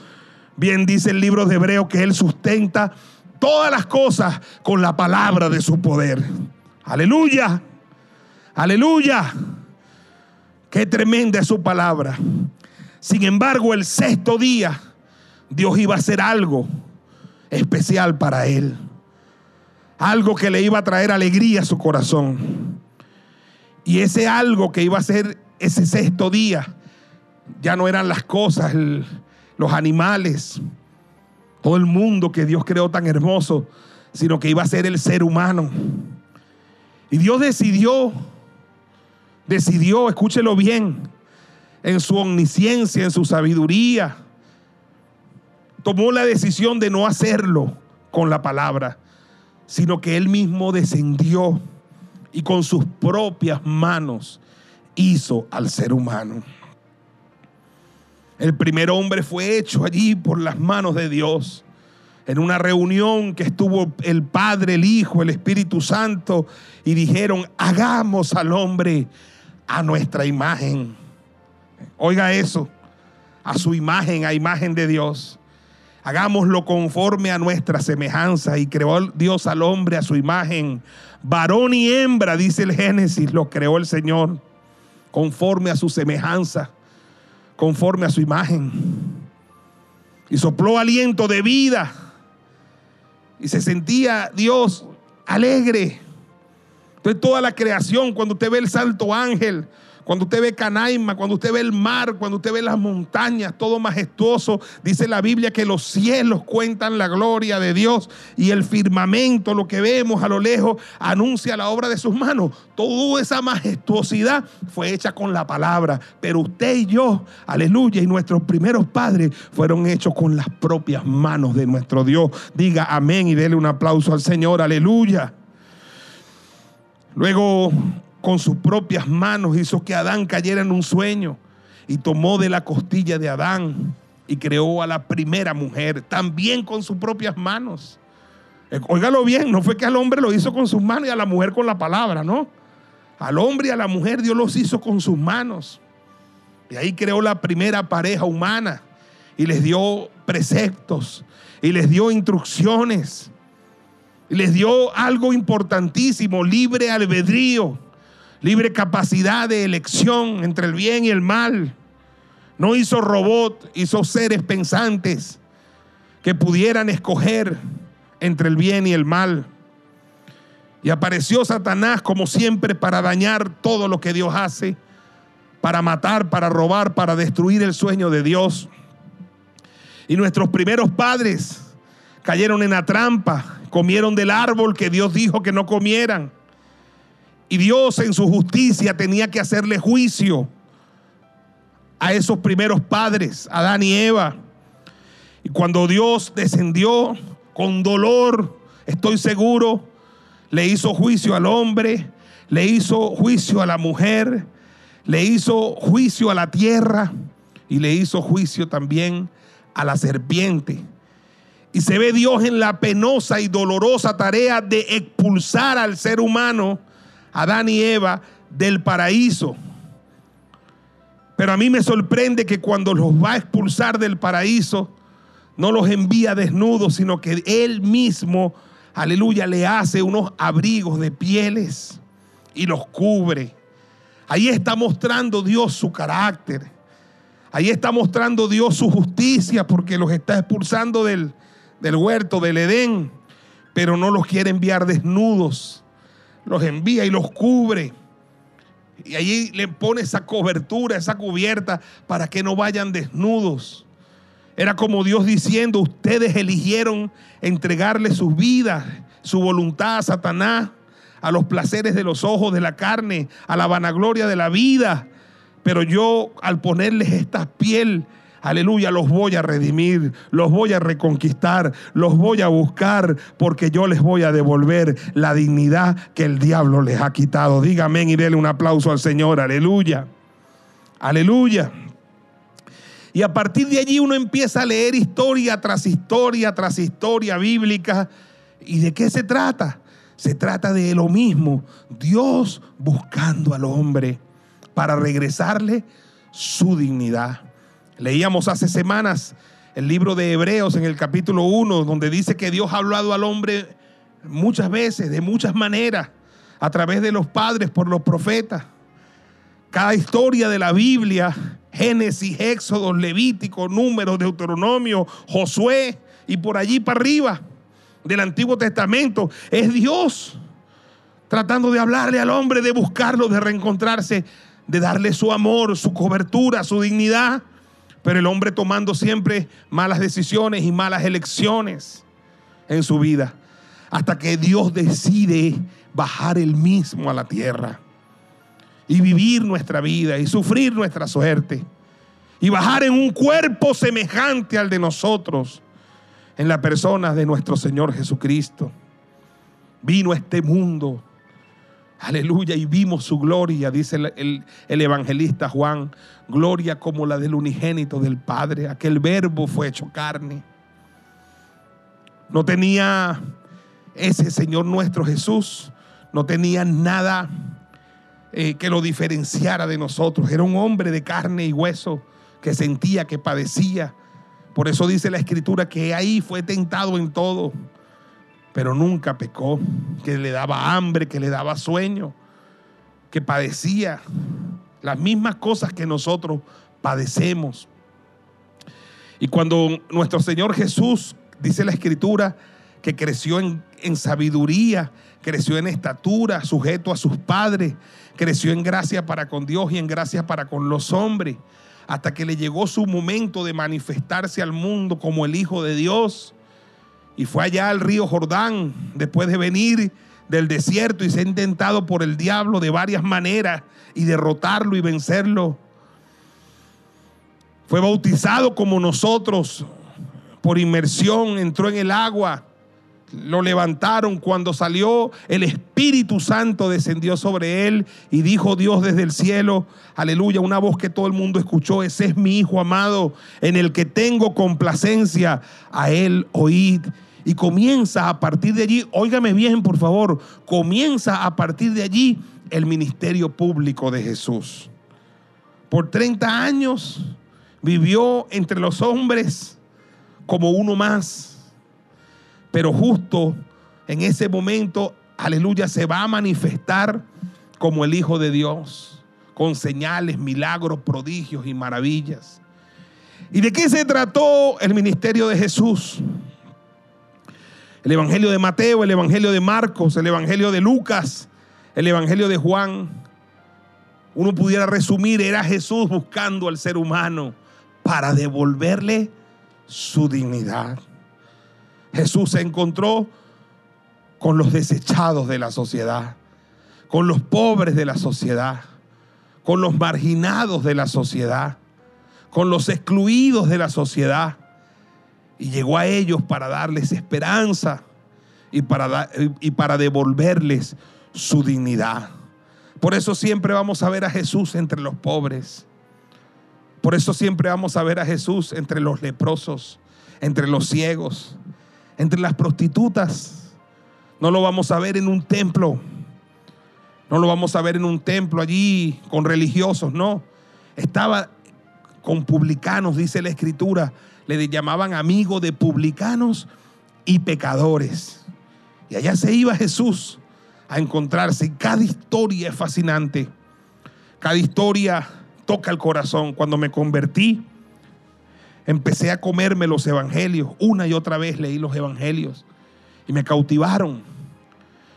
Bien dice el libro de Hebreo que Él sustenta todas las cosas con la palabra de su poder. Aleluya, aleluya. Qué tremenda es su palabra. Sin embargo, el sexto día, Dios iba a hacer algo especial para él. Algo que le iba a traer alegría a su corazón. Y ese algo que iba a ser ese sexto día, ya no eran las cosas, los animales, todo el mundo que Dios creó tan hermoso, sino que iba a ser el ser humano. Y Dios decidió, decidió, escúchelo bien, en su omnisciencia, en su sabiduría, tomó la decisión de no hacerlo con la palabra, sino que él mismo descendió y con sus propias manos hizo al ser humano. El primer hombre fue hecho allí por las manos de Dios. En una reunión que estuvo el Padre, el Hijo, el Espíritu Santo y dijeron, hagamos al hombre a nuestra imagen. Oiga eso, a su imagen, a imagen de Dios. Hagámoslo conforme a nuestra semejanza. Y creó Dios al hombre a su imagen. Varón y hembra, dice el Génesis, lo creó el Señor. Conforme a su semejanza. Conforme a su imagen. Y sopló aliento de vida. Y se sentía Dios alegre. Entonces toda la creación, cuando usted ve el salto ángel, cuando usted ve Canaima, cuando usted ve el mar, cuando usted ve las montañas, todo majestuoso, dice la Biblia que los cielos cuentan la gloria de Dios y el firmamento, lo que vemos a lo lejos, anuncia la obra de sus manos. Toda esa majestuosidad fue hecha con la palabra, pero usted y yo, aleluya, y nuestros primeros padres fueron hechos con las propias manos de nuestro Dios. Diga amén y dele un aplauso al Señor, aleluya. Luego con sus propias manos hizo que Adán cayera en un sueño y tomó de la costilla de Adán y creó a la primera mujer, también con sus propias manos. Eh, óigalo bien, no fue que al hombre lo hizo con sus manos y a la mujer con la palabra, ¿no? Al hombre y a la mujer Dios los hizo con sus manos. Y ahí creó la primera pareja humana y les dio preceptos y les dio instrucciones y les dio algo importantísimo, libre albedrío libre capacidad de elección entre el bien y el mal. No hizo robot, hizo seres pensantes que pudieran escoger entre el bien y el mal. Y apareció Satanás como siempre para dañar todo lo que Dios hace, para matar, para robar, para destruir el sueño de Dios. Y nuestros primeros padres cayeron en la trampa, comieron del árbol que Dios dijo que no comieran. Y Dios en su justicia tenía que hacerle juicio a esos primeros padres, Adán y Eva. Y cuando Dios descendió con dolor, estoy seguro, le hizo juicio al hombre, le hizo juicio a la mujer, le hizo juicio a la tierra y le hizo juicio también a la serpiente. Y se ve Dios en la penosa y dolorosa tarea de expulsar al ser humano Adán y Eva del paraíso. Pero a mí me sorprende que cuando los va a expulsar del paraíso, no los envía desnudos, sino que Él mismo, aleluya, le hace unos abrigos de pieles y los cubre. Ahí está mostrando Dios su carácter. Ahí está mostrando Dios su justicia porque los está expulsando del, del huerto, del Edén, pero no los quiere enviar desnudos los envía y los cubre. Y allí le pone esa cobertura, esa cubierta, para que no vayan desnudos. Era como Dios diciendo, ustedes eligieron entregarle sus vidas, su voluntad a Satanás, a los placeres de los ojos, de la carne, a la vanagloria de la vida. Pero yo al ponerles esta piel, Aleluya, los voy a redimir, los voy a reconquistar, los voy a buscar porque yo les voy a devolver la dignidad que el diablo les ha quitado. Dígame y déle un aplauso al Señor. Aleluya. Aleluya. Y a partir de allí uno empieza a leer historia tras historia tras historia bíblica. ¿Y de qué se trata? Se trata de lo mismo. Dios buscando al hombre para regresarle su dignidad. Leíamos hace semanas el libro de Hebreos en el capítulo 1, donde dice que Dios ha hablado al hombre muchas veces, de muchas maneras, a través de los padres, por los profetas. Cada historia de la Biblia, Génesis, Éxodo, Levítico, Números, Deuteronomio, Josué y por allí para arriba del Antiguo Testamento, es Dios tratando de hablarle al hombre, de buscarlo, de reencontrarse, de darle su amor, su cobertura, su dignidad pero el hombre tomando siempre malas decisiones y malas elecciones en su vida, hasta que Dios decide bajar él mismo a la tierra y vivir nuestra vida y sufrir nuestra suerte y bajar en un cuerpo semejante al de nosotros en la persona de nuestro Señor Jesucristo. Vino a este mundo Aleluya, y vimos su gloria, dice el, evangelista Juan, gloria como la del unigénito del Padre, aquel verbo fue hecho carne. No tenía ese Señor nuestro Jesús, no tenía nada eh, que lo diferenciara de nosotros, era un hombre de carne y hueso que sentía, que padecía. Por eso dice la escritura que ahí fue tentado en todo, pero nunca pecó, que le daba hambre, que le daba sueño, que padecía las mismas cosas que nosotros padecemos. Y cuando nuestro Señor Jesús, dice la escritura, que creció en, sabiduría, creció en estatura, sujeto a sus padres, creció en gracia para con Dios y en gracia para con los hombres, hasta que le llegó su momento de manifestarse al mundo como el Hijo de Dios. Y fue allá al río Jordán, después de venir del desierto y ser intentado por el diablo de varias maneras y derrotarlo y vencerlo. Fue bautizado como nosotros por inmersión, entró en el agua lo levantaron cuando salió el Espíritu Santo descendió sobre él y dijo Dios desde el cielo, aleluya, una voz que todo el mundo escuchó, ese es mi Hijo amado en el que tengo complacencia, a él oíd. Y comienza a partir de allí, óigame bien por favor, comienza a partir de allí el ministerio público de Jesús. Por 30 años vivió entre los hombres como uno más pero justo en ese momento, aleluya, se va a manifestar como el Hijo de Dios, con señales, milagros, prodigios y maravillas. ¿Y de qué se trató el ministerio de Jesús? El Evangelio de Mateo, el Evangelio de Marcos, el Evangelio de Lucas, el Evangelio de Juan. Uno pudiera resumir, era Jesús buscando al ser humano para devolverle su dignidad. Jesús se encontró con los desechados de la sociedad, con los pobres de la sociedad, con los marginados de la sociedad, con los excluidos de la sociedad. Y llegó a ellos para darles esperanza y para, y para devolverles su dignidad. Por eso siempre vamos a ver a Jesús entre los pobres. Por eso siempre vamos a ver a Jesús entre los leprosos, entre los ciegos, entre las prostitutas. No lo vamos a ver en un templo. No lo vamos a ver en un templo allí con religiosos, no. Estaba con publicanos, dice la escritura. Le llamaban amigo de publicanos y pecadores. Y allá se iba Jesús a encontrarse. Cada historia es fascinante. Cada historia toca el corazón. Cuando me convertí, empecé a comerme los evangelios. Una y otra vez leí los evangelios y me cautivaron.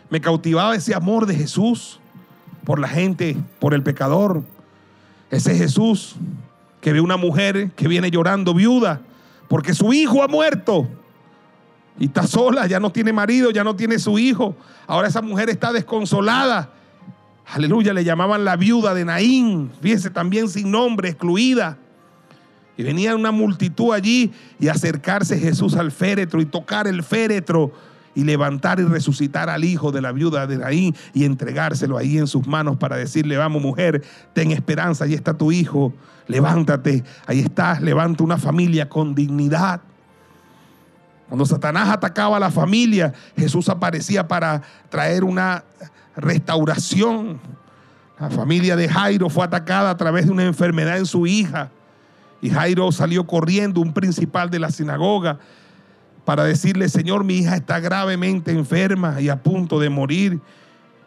Me cautivaba ese amor de Jesús por la gente, por el pecador. Ese Jesús que ve una mujer que viene llorando viuda porque su hijo ha muerto y está sola, ya no tiene marido, ya no tiene su hijo. Ahora esa mujer está desconsolada. Aleluya, le llamaban la viuda de Naín, fíjese también sin nombre, excluida. Y venía una multitud allí y acercarse Jesús al féretro y tocar el féretro y levantar y resucitar al hijo de la viuda de Naín y entregárselo ahí en sus manos para decirle, vamos mujer, ten esperanza, ahí está tu hijo, levántate, ahí estás, levanta una familia con dignidad. Cuando Satanás atacaba a la familia, Jesús aparecía para traer una restauración. La familia de Jairo fue atacada a través de una enfermedad en su hija. Y Jairo salió corriendo, un principal de la sinagoga, para decirle, Señor, mi hija está gravemente enferma y a punto de morir.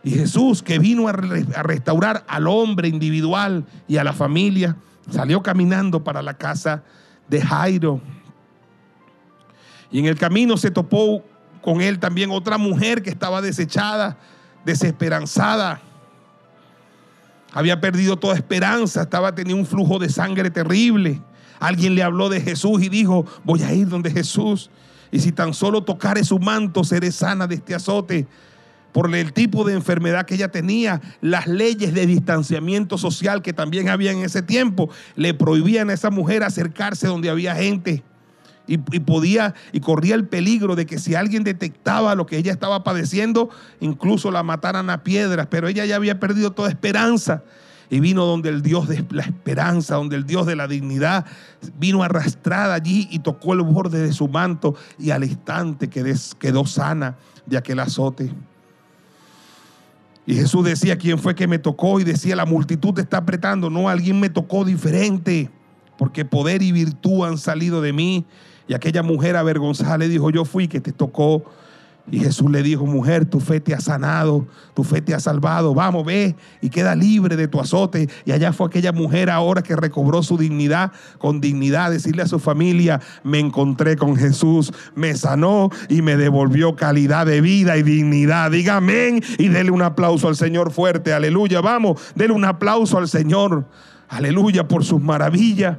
Y Jesús, que vino a, restaurar al hombre individual y a la familia, salió caminando para la casa de Jairo. Y en el camino se topó con él también otra mujer que estaba desechada, desesperanzada había perdido toda esperanza, estaba teniendo un flujo de sangre terrible. Alguien le habló de Jesús y dijo, voy a ir donde Jesús. Y si tan solo tocare su manto, seré sana de este azote. Por el tipo de enfermedad que ella tenía, las leyes de distanciamiento social que también había en ese tiempo, le prohibían a esa mujer acercarse donde había gente. Y, podía y corría el peligro de que si alguien detectaba lo que ella estaba padeciendo, incluso la mataran a piedras. Pero ella ya había perdido toda esperanza y vino donde el Dios de la esperanza, donde el Dios de la dignidad, vino arrastrada allí y tocó el borde de su manto y al instante quedó sana de aquel azote. Y Jesús decía, ¿quién fue que me tocó? Y decía, la multitud está apretando. No, alguien me tocó diferente. porque poder y virtud han salido de mí. Y aquella mujer avergonzada le dijo, yo fui que te tocó. Y Jesús le dijo, mujer, tu fe te ha sanado, tu fe te ha salvado, vamos, ve y queda libre de tu azote. Y allá fue aquella mujer ahora que recobró su dignidad, con dignidad, decirle a su familia, me encontré con Jesús, me sanó y me devolvió calidad de vida y dignidad. Diga amén y dele un aplauso al Señor fuerte, aleluya, vamos, dele un aplauso al Señor, aleluya, por sus maravillas.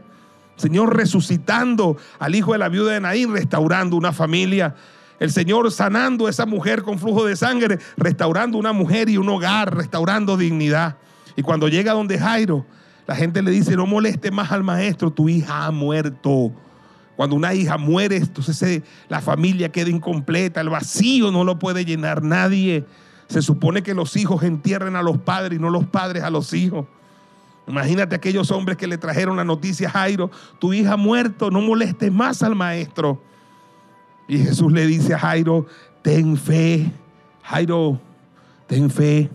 Señor resucitando al hijo de la viuda de Naín, restaurando una familia. El Señor sanando a esa mujer con flujo de sangre, restaurando una mujer y un hogar, restaurando dignidad. Y cuando llega donde Jairo, la gente le dice, no moleste más al maestro, tu hija ha muerto. Cuando una hija muere, entonces eh, la familia queda incompleta, el vacío no lo puede llenar nadie. Se supone que los hijos entierren a los padres y no los padres a los hijos. Imagínate aquellos hombres que le trajeron la noticia a Jairo, tu hija ha muerto, no molestes más al maestro. Y Jesús le dice a Jairo, ten fe, Jairo, ten fe,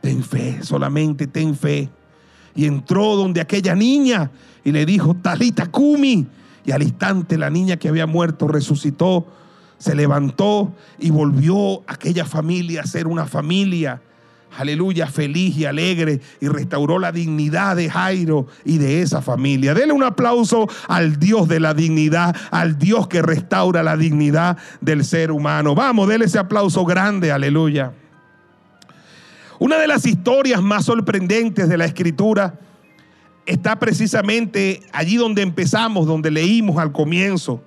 ten fe, solamente ten fe. Y entró donde aquella niña y le dijo, Talita Kumi. Y al instante la niña que había muerto resucitó, se levantó y volvió aquella familia a ser una familia aleluya, feliz y alegre y restauró la dignidad de Jairo y de esa familia. Dele un aplauso al Dios de la dignidad, al Dios que restaura la dignidad del ser humano. Vamos, dele ese aplauso grande, aleluya. Una de las historias más sorprendentes de la escritura está precisamente allí donde empezamos, donde leímos al comienzo.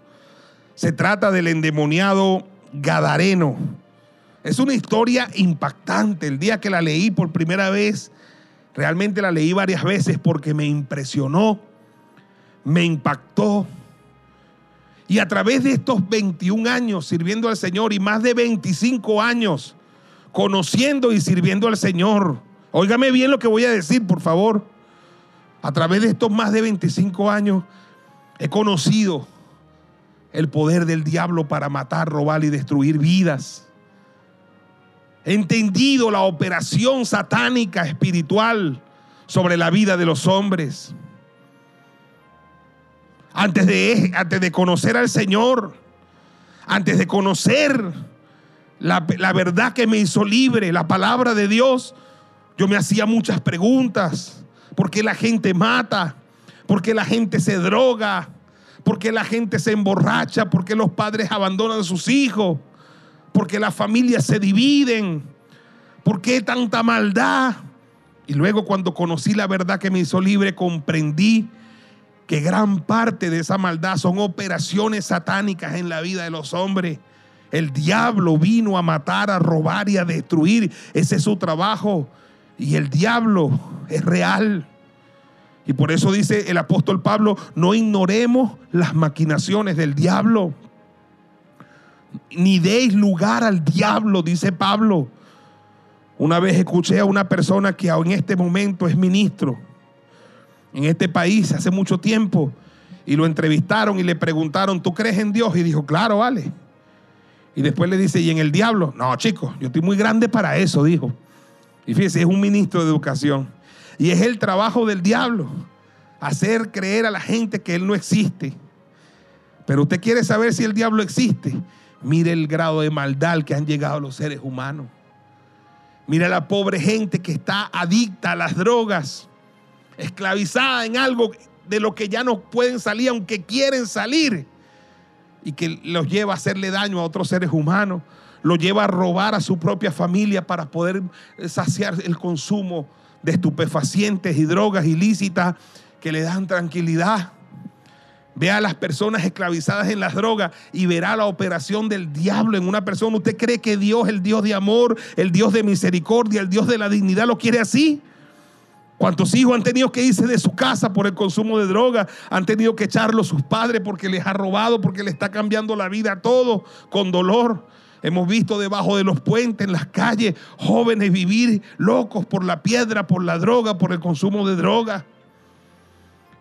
Se trata del endemoniado Gadareno. Es una historia impactante. El día que la leí por primera vez, realmente la leí varias veces porque me impresionó, me impactó. Y a través de estos 21 años sirviendo al Señor y más de 25 años conociendo y sirviendo al Señor, óigame bien lo que voy a decir, por favor. A través de estos más de 25 años he conocido el poder del diablo para matar, robar y destruir vidas entendido la operación satánica espiritual sobre la vida de los hombres. Antes de, antes de conocer al Señor, antes de conocer la, la verdad que me hizo libre, la palabra de Dios, yo me hacía muchas preguntas. ¿Por qué la gente mata? ¿Por qué la gente se droga? ¿Por qué la gente se emborracha? ¿Por qué los padres abandonan a sus hijos? Porque las familias se dividen, ¿por qué tanta maldad? Y luego cuando conocí la verdad que me hizo libre, comprendí que gran parte de esa maldad son operaciones satánicas en la vida de los hombres. El diablo vino a matar, a robar y a destruir. Ese es su trabajo. Y el diablo es real. Y por eso dice el apóstol Pablo, no ignoremos las maquinaciones del diablo ni deis lugar al diablo, dice Pablo. Una vez escuché a una persona que en este momento es ministro en este país hace mucho tiempo y lo entrevistaron y le preguntaron, ¿tú crees en Dios? Y dijo, claro, vale. Y después le dice, ¿y en el diablo? No, chicos, yo estoy muy grande para eso, dijo. Y fíjese, es un ministro de educación. Y es el trabajo del diablo, hacer creer a la gente que él no existe. Pero usted quiere saber si el diablo existe. Mire el grado de maldad que han llegado los seres humanos. Mira la pobre gente que está adicta a las drogas, esclavizada en algo de lo que ya no pueden salir, aunque quieren salir, y que los lleva a hacerle daño a otros seres humanos, lo lleva a robar a su propia familia para poder saciar el consumo de estupefacientes y drogas ilícitas que le dan tranquilidad. Vea a las personas esclavizadas en las drogas y verá la operación del diablo en una persona. ¿Usted cree que Dios, el Dios de amor, el Dios de misericordia, el Dios de la dignidad, lo quiere así? ¿Cuántos hijos han tenido que irse de su casa por el consumo de droga? Han tenido que echarlo sus padres porque les ha robado, porque le está cambiando la vida a todos con dolor. Hemos visto debajo de los puentes, en las calles, jóvenes vivir locos por la piedra, por la droga, por el consumo de droga.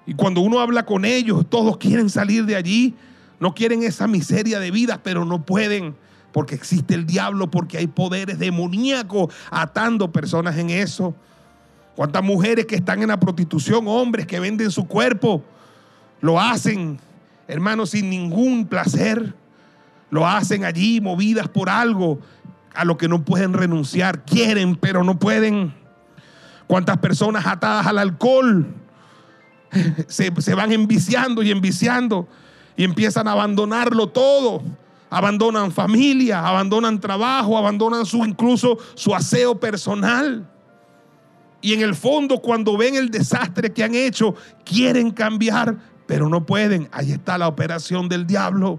Y cuando uno habla con ellos, todos quieren salir de allí. No quieren esa miseria de vida, pero no pueden. Porque existe el diablo, porque hay poderes demoníacos atando personas en eso. Cuántas mujeres que están en la prostitución, hombres que venden su cuerpo, lo hacen, hermanos, sin ningún placer. Lo hacen allí movidas por algo a lo que no pueden renunciar. Quieren, pero no pueden. Cuántas personas atadas al alcohol se, se van enviciando y enviciando y empiezan a abandonarlo todo. Abandonan familia, abandonan trabajo, abandonan su, incluso su aseo personal. Y en el fondo, cuando ven el desastre que han hecho, quieren cambiar, pero no pueden. Ahí está la operación del diablo.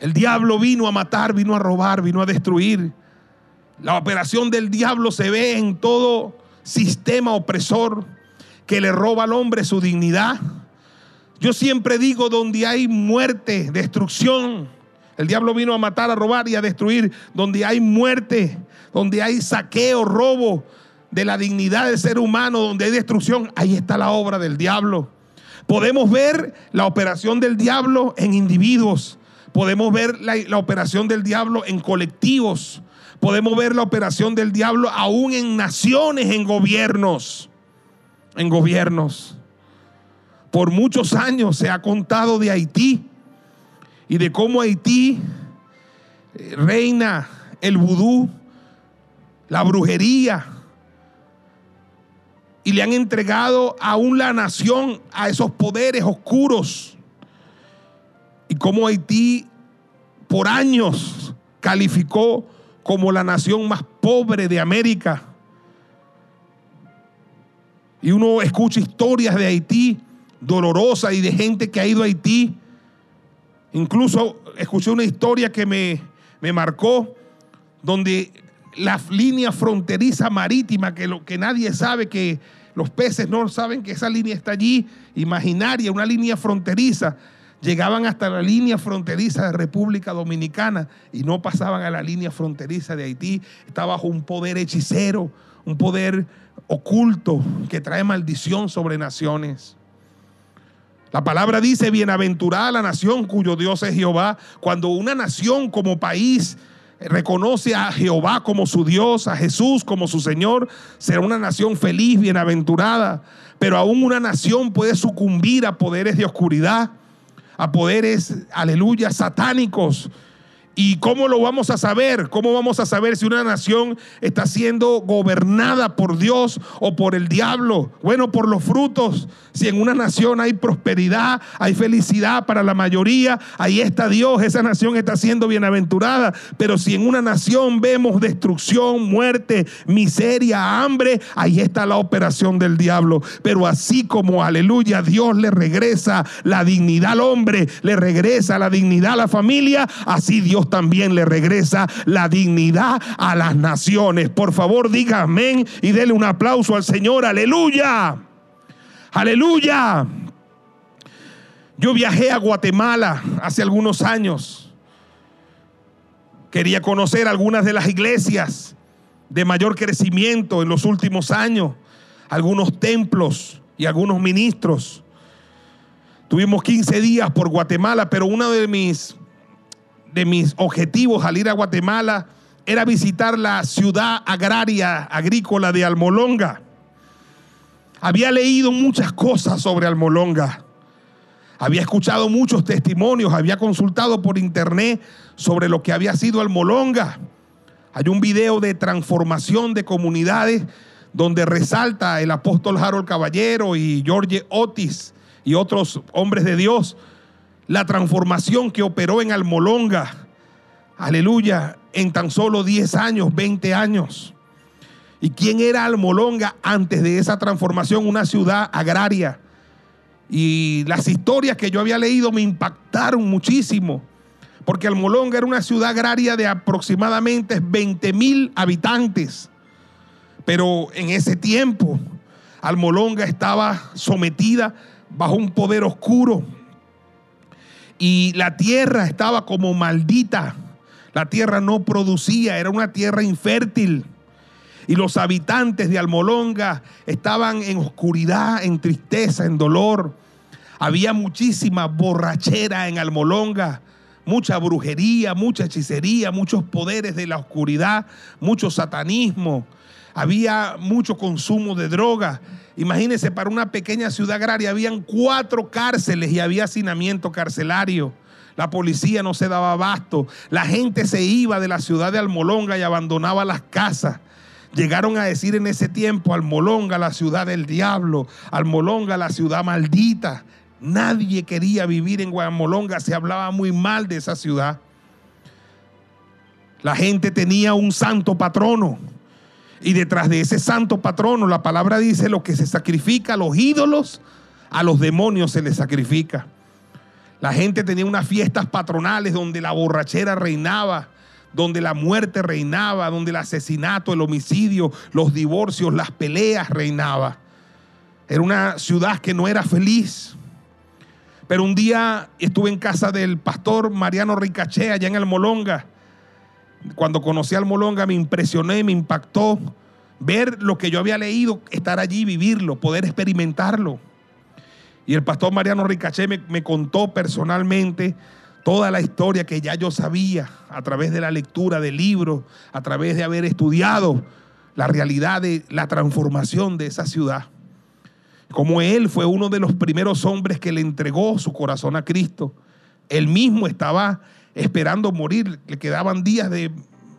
El diablo vino a matar, vino a robar, vino a destruir. La operación del diablo se ve en todo sistema opresor que le roba al hombre su dignidad. Yo siempre digo, donde hay muerte, destrucción, el diablo vino a matar, a robar y a destruir. Donde hay muerte, donde hay saqueo, robo de la dignidad del ser humano, donde hay destrucción, ahí está la obra del diablo. Podemos ver la operación del diablo en individuos. Podemos ver la, operación del diablo en colectivos. Podemos ver la operación del diablo aún en naciones, en gobiernos. En gobiernos. Por muchos años se ha contado de Haití y de cómo Haití eh, reina el vudú, la brujería, y le han entregado aún la nación a esos poderes oscuros. Y cómo Haití por años calificó como la nación más pobre de América. Y uno escucha historias de Haití dolorosas y de gente que ha ido a Haití Incluso escuché una historia que me, me marcó, donde la línea fronteriza marítima, que, lo, que nadie sabe que los peces no saben que esa línea está allí, imaginaria, una línea fronteriza, llegaban hasta la línea fronteriza de República Dominicana y no pasaban a la línea fronteriza de Haití. Está bajo un poder hechicero, un poder oculto que trae maldición sobre naciones. La palabra dice, bienaventurada la nación cuyo Dios es Jehová. Cuando una nación como país reconoce a Jehová como su Dios, a Jesús como su Señor, será una nación feliz, bienaventurada. Pero aún una nación puede sucumbir a poderes de oscuridad, a poderes, aleluya, satánicos ¿Y cómo lo vamos a saber? ¿Cómo vamos a saber si una nación está siendo gobernada por Dios o por el diablo? Bueno, por los frutos. Si en una nación hay prosperidad, hay felicidad para la mayoría, ahí está Dios, esa nación está siendo bienaventurada. Pero si en una nación vemos destrucción, muerte, miseria, hambre, ahí está la operación del diablo. Pero así como, aleluya, Dios le regresa la dignidad al hombre, le regresa la dignidad a la familia, así Dios también le regresa la dignidad a las naciones. Por favor, diga amén y dele un aplauso al Señor. Aleluya. Aleluya. Yo viajé a Guatemala hace algunos años. Quería conocer algunas de las iglesias de mayor crecimiento en los últimos años, algunos templos y algunos ministros. Tuvimos 15 días por Guatemala, pero uno de mis de mis objetivos al ir a Guatemala era visitar la ciudad agraria, agrícola de Almolonga. Había leído muchas cosas sobre Almolonga. Había escuchado muchos testimonios, había consultado por internet sobre lo que había sido Almolonga. Hay un video de transformación de comunidades donde resalta el apóstol Harold Caballero y George Otis y otros hombres de Dios la transformación que operó en Almolonga, aleluya, en tan solo 10 años, 20 años. ¿Y quién era Almolonga antes de esa transformación? Una ciudad agraria. Y las historias que yo había leído me impactaron muchísimo, porque Almolonga era una ciudad agraria de aproximadamente 20 mil habitantes. Pero en ese tiempo, Almolonga estaba sometida bajo un poder oscuro y la tierra estaba como maldita. La tierra no producía, era una tierra infértil. Y los habitantes de Almolonga estaban en oscuridad, en tristeza, en dolor. Había muchísima borrachera en Almolonga, mucha brujería, mucha hechicería, muchos poderes de la oscuridad, mucho satanismo. había mucho consumo de droga. Imagínense, para una pequeña ciudad agraria habían cuatro cárceles y había hacinamiento carcelario. La policía no se daba abasto. La gente se iba de la ciudad de Almolonga y abandonaba las casas. Llegaron a decir en ese tiempo, Almolonga, la ciudad del diablo, Almolonga, la ciudad maldita. Nadie quería vivir en Guadalmolonga, se hablaba muy mal de esa ciudad. La gente tenía un santo patrono. Y detrás de ese santo patrono, la palabra dice, lo que se sacrifica a los ídolos, a los demonios se les sacrifica. La gente tenía unas fiestas patronales donde la borrachera reinaba, donde la muerte reinaba, donde el asesinato, el homicidio, los divorcios, las peleas reinaba. Era una ciudad que no era feliz. Pero un día estuve en casa del pastor Mariano Ricaché, allá en Almolonga. Cuando conocí a Almolonga me impresioné, me impactó ver lo que yo había leído, estar allí, vivirlo, poder experimentarlo. Y el pastor Mariano Ricaché me, me contó personalmente toda la historia que ya yo sabía a través de la lectura de libros, a través de haber estudiado la realidad de la transformación de esa ciudad. Como él fue uno de los primeros hombres que le entregó su corazón a Cristo. Él mismo estaba esperando morir, le quedaban días de,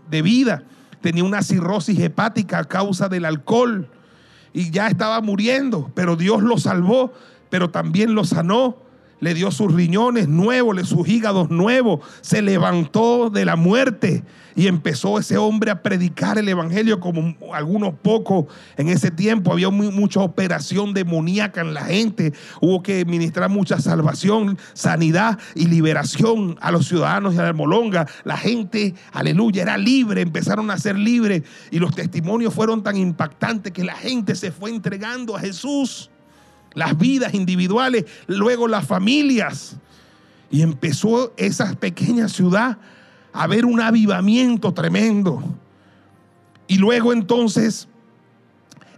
de vida. Tenía una cirrosis hepática a causa del alcohol y ya estaba muriendo, pero Dios lo salvó, pero también lo sanó le dio sus riñones nuevos, le sus hígados nuevos, se levantó de la muerte y empezó ese hombre a predicar el evangelio como algunos pocos en ese tiempo. Había muy, mucha operación demoníaca en la gente, hubo que ministrar mucha salvación, sanidad y liberación a los ciudadanos de Almolonga. La gente, aleluya, era libre, empezaron a ser libres y los testimonios fueron tan impactantes que la gente se fue entregando a Jesús las vidas individuales, luego las familias. Y empezó esa pequeña ciudad a ver un avivamiento tremendo. Y luego entonces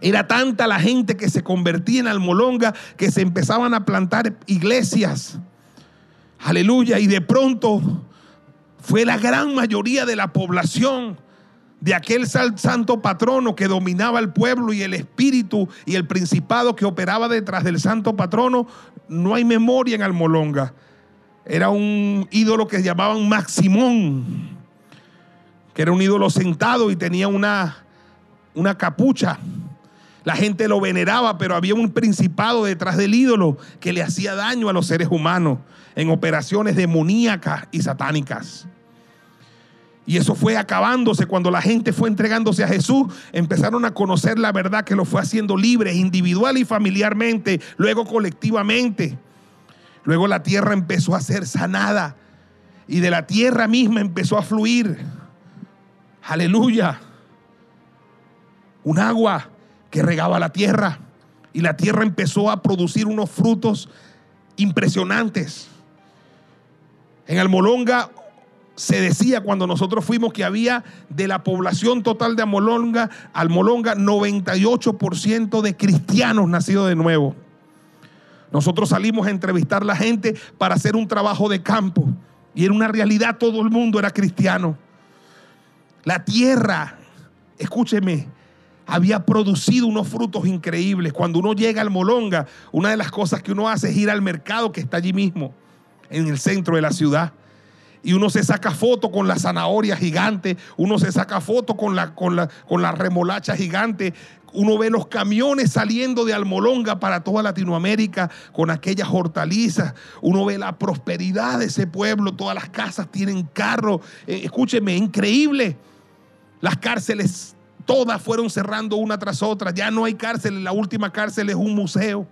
era tanta la gente que se convertía en Almolonga que se empezaban a plantar iglesias. Aleluya. Y de pronto fue la gran mayoría de la población de aquel santo patrono que dominaba el pueblo y el espíritu y el principado que operaba detrás del santo patrono, no hay memoria en Almolonga. Era un ídolo que llamaban Maximón, que era un ídolo sentado y tenía una, una capucha. La gente lo veneraba, pero había un principado detrás del ídolo que le hacía daño a los seres humanos en operaciones demoníacas y satánicas. Y eso fue acabándose cuando la gente fue entregándose a Jesús. Empezaron a conocer la verdad que lo fue haciendo libre, individual y familiarmente, luego colectivamente. Luego la tierra empezó a ser sanada y de la tierra misma empezó a fluir. Aleluya. Un agua que regaba la tierra y la tierra empezó a producir unos frutos impresionantes. En Almolonga se decía cuando nosotros fuimos que había de la población total de Almolonga, Almolonga 98% de cristianos nacidos de nuevo. Nosotros salimos a entrevistar a la gente para hacer un trabajo de campo y en una realidad todo el mundo era cristiano. La tierra, escúcheme, había producido unos frutos increíbles. Cuando uno llega al Molonga, una de las cosas que uno hace es ir al mercado que está allí mismo, en el centro de la ciudad y uno se saca foto con la zanahoria gigante, uno se saca foto con la, con la, con la remolacha gigante, uno ve los camiones saliendo de Almolonga para toda Latinoamérica con aquellas hortalizas. Uno ve la prosperidad de ese pueblo. Todas las casas tienen carro. Eh, escúcheme, increíble. Las cárceles todas fueron cerrando una tras otra. Ya no hay cárceles. La última cárcel es un museo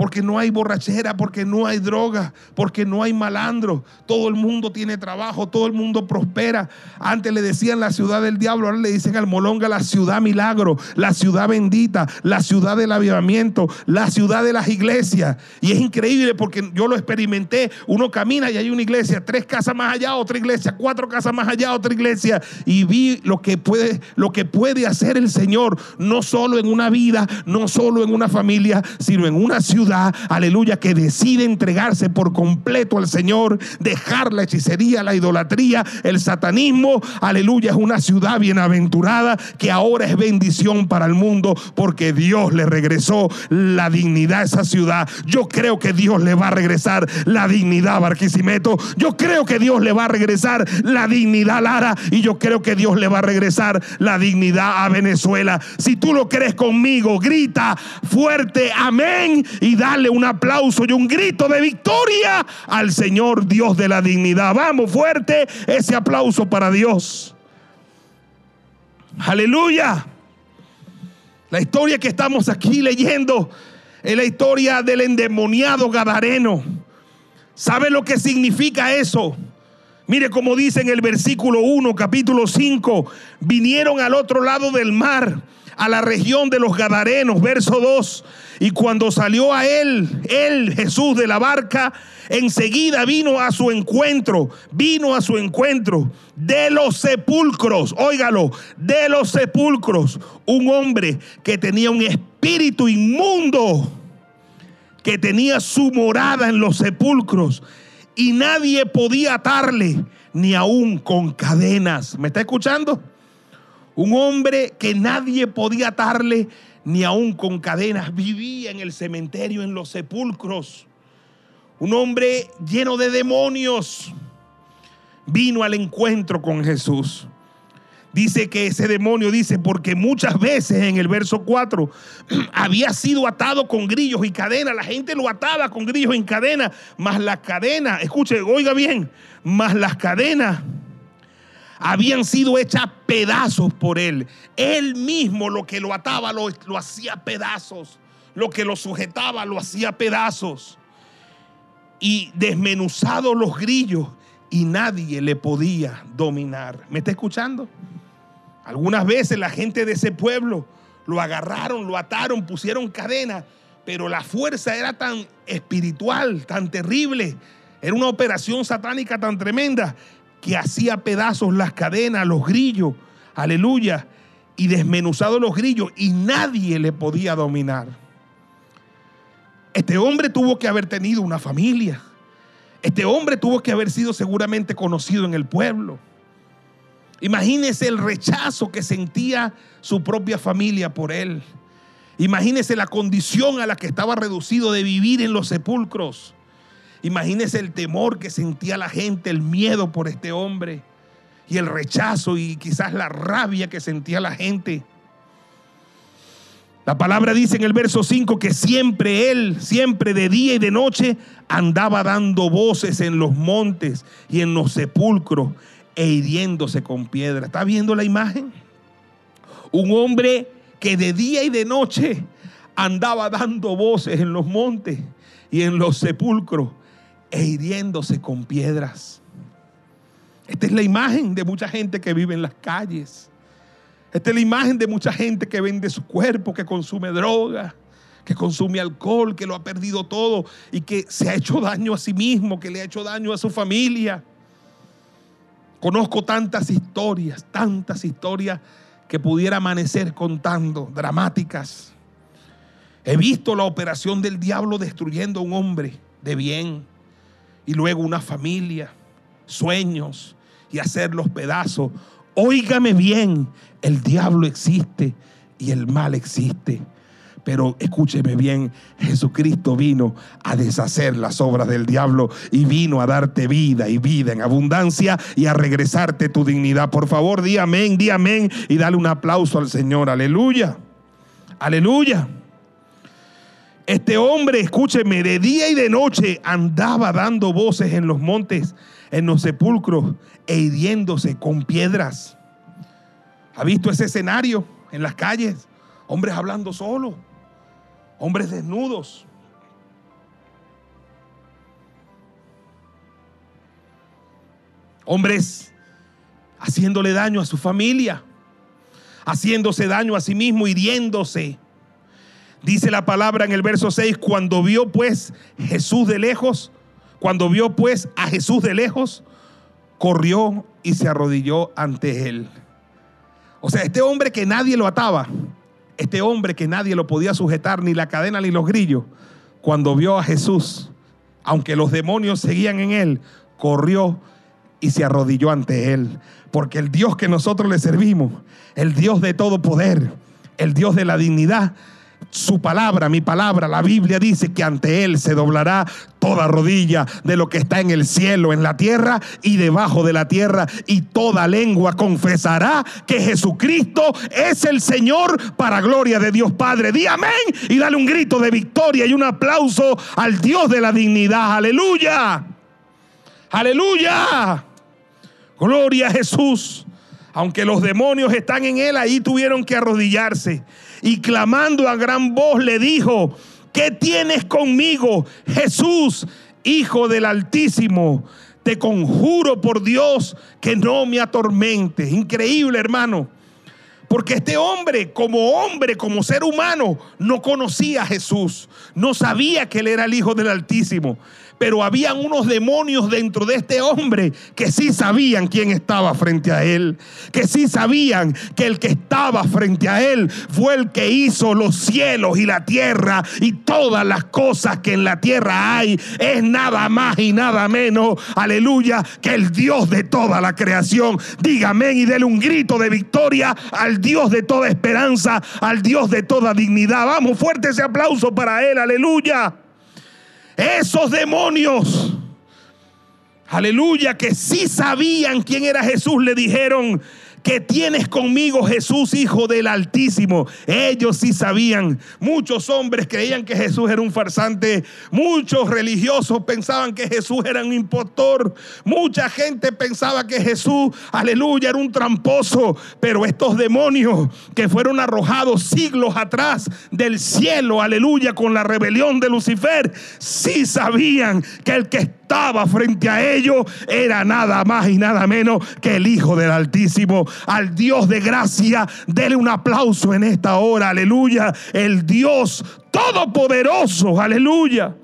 porque no hay borrachera, porque no hay droga, porque no hay malandro. Todo el mundo tiene trabajo, todo el mundo prospera. Antes le decían la ciudad del diablo, ahora le dicen al Molonga la ciudad milagro, la ciudad bendita, la ciudad del avivamiento, la ciudad de las iglesias. Y es increíble porque yo lo experimenté. Uno camina y hay una iglesia, tres casas más allá, otra iglesia, cuatro casas más allá, otra iglesia. Y vi lo que puede, lo que puede hacer el Señor, no solo en una vida, no solo en una familia, sino en una ciudad aleluya, que decide entregarse por completo al Señor, dejar la hechicería, la idolatría, el satanismo, aleluya, es una ciudad bienaventurada que ahora es bendición para el mundo porque Dios le regresó la dignidad a esa ciudad. Yo creo que Dios le va a regresar la dignidad a Barquisimeto. Yo creo que Dios le va a regresar la dignidad a Lara y yo creo que Dios le va a regresar la dignidad a Venezuela. Si tú lo crees conmigo, grita fuerte amén y dale un aplauso y un grito de victoria al Señor Dios de la dignidad. Vamos fuerte ese aplauso para Dios. Aleluya. La historia que estamos aquí leyendo es la historia del endemoniado Gadareno. ¿Sabe lo que significa eso? Mire como dice en el versículo 1, capítulo 5, vinieron al otro lado del mar, a la región de los Gadarenos, verso 2, y cuando salió a él, él, Jesús de la barca, enseguida vino a su encuentro, vino a su encuentro de los sepulcros, óigalo, de los sepulcros, un hombre que tenía un espíritu inmundo, que tenía su morada en los sepulcros y nadie podía atarle, ni aún con cadenas. ¿Me está escuchando? Un hombre que nadie podía atarle, ni aún con cadenas, vivía en el cementerio, en los sepulcros. Un hombre lleno de demonios vino al encuentro con Jesús. Dice que ese demonio dice, porque muchas veces en el verso 4 había sido atado con grillos y cadenas. La gente lo ataba con grillos y cadenas, más las cadenas, escuche, oiga bien, más las cadenas habían sido hechas pedazos por él. Él mismo lo que lo ataba lo, lo hacía pedazos. Lo que lo sujetaba lo hacía pedazos. Y desmenuzados los grillos y nadie le podía dominar. ¿Me está escuchando? Algunas veces la gente de ese pueblo lo agarraron, lo ataron, pusieron cadena, pero la fuerza era tan espiritual, tan terrible, era una operación satánica tan tremenda que hacía pedazos las cadenas, los grillos, aleluya, y desmenuzados los grillos y nadie le podía dominar. Este hombre tuvo que haber tenido una familia. Este hombre tuvo que haber sido seguramente conocido en el pueblo. Imagínese el rechazo que sentía su propia familia por él. Imagínese la condición a la que estaba reducido de vivir en los sepulcros. Imagínese el temor que sentía la gente, el miedo por este hombre y el rechazo y quizás la rabia que sentía la gente. La palabra dice en el verso 5 que siempre él, siempre de día y de noche, andaba dando voces en los montes y en los sepulcros e hiriéndose con piedra. ¿Está viendo la imagen? Un hombre que de día y de noche andaba dando voces en los montes y en los sepulcros e hiriéndose con piedras. Esta es la imagen de mucha gente que vive en las calles. Esta es la imagen de mucha gente que vende su cuerpo, que consume droga, que consume alcohol, que lo ha perdido todo y que se ha hecho daño a sí mismo, que le ha hecho daño a su familia. Conozco tantas historias, tantas historias que pudiera amanecer contando, dramáticas. He visto la operación del diablo destruyendo a un hombre de bien y luego una familia, sueños y hacerlos pedazos. Óigame bien, el diablo existe y el mal existe. Pero escúcheme bien, Jesucristo vino a deshacer las obras del diablo y vino a darte vida y vida en abundancia y a regresarte tu dignidad. Por favor, di amén, di amén y dale un aplauso al Señor. Aleluya. Aleluya. Este hombre, escúcheme, de día y de noche andaba dando voces en los montes, en los sepulcros e hiriéndose con piedras. ¿Ha visto ese escenario en las calles? Hombres hablando solo hombres desnudos. Hombres haciéndole daño a su familia, haciéndose daño a sí mismo, hiriéndose. Dice la palabra en el verso 6, cuando vio pues Jesús de lejos, cuando vio pues a Jesús de lejos, corrió y se arrodilló ante él. O sea, este hombre que nadie lo ataba, este hombre que nadie lo podía sujetar, ni la cadena ni los grillos, cuando vio a Jesús, aunque los demonios seguían en él, corrió y se arrodilló ante él. Porque el Dios que nosotros le servimos, el Dios de todo poder, el Dios de la dignidad, su palabra, mi palabra, la Biblia dice que ante Él se doblará toda rodilla de lo que está en el cielo, en la tierra y debajo de la tierra, y toda lengua confesará que Jesucristo es el Señor para gloria de Dios Padre. Di amén y dale un grito de victoria y un aplauso al Dios de la dignidad. Aleluya. Aleluya. Gloria a Jesús. Aunque los demonios están en él, ahí tuvieron que arrodillarse. Y clamando a gran voz le dijo, ¿qué tienes conmigo, Jesús, Hijo del Altísimo? Te conjuro por Dios que no me atormentes. Increíble, hermano. Porque este hombre, como hombre, como ser humano, no conocía a Jesús. No sabía que él era el Hijo del Altísimo pero habían unos demonios dentro de este hombre que sí sabían quién estaba frente a él, que sí sabían que el que estaba frente a él fue el que hizo los cielos y la tierra y todas las cosas que en la tierra hay, es nada más y nada menos, aleluya, que el Dios de toda la creación. Dígame y déle un grito de victoria al Dios de toda esperanza, al Dios de toda dignidad. Vamos, fuerte ese aplauso para él, aleluya. Esos demonios, aleluya, que sí sabían quién era Jesús, le dijeron, que tienes conmigo Jesús, Hijo del Altísimo. Ellos sí sabían. Muchos hombres creían que Jesús era un farsante. Muchos religiosos pensaban que Jesús era un impostor. Mucha gente pensaba que Jesús, aleluya, era un tramposo. Pero estos demonios que fueron arrojados siglos atrás del cielo, aleluya, con la rebelión de Lucifer, sí sabían que el que frente a ellos era nada más y nada menos que el Hijo del Altísimo. Al Dios de gracia, dele un aplauso en esta hora, aleluya. El Dios todopoderoso, aleluya.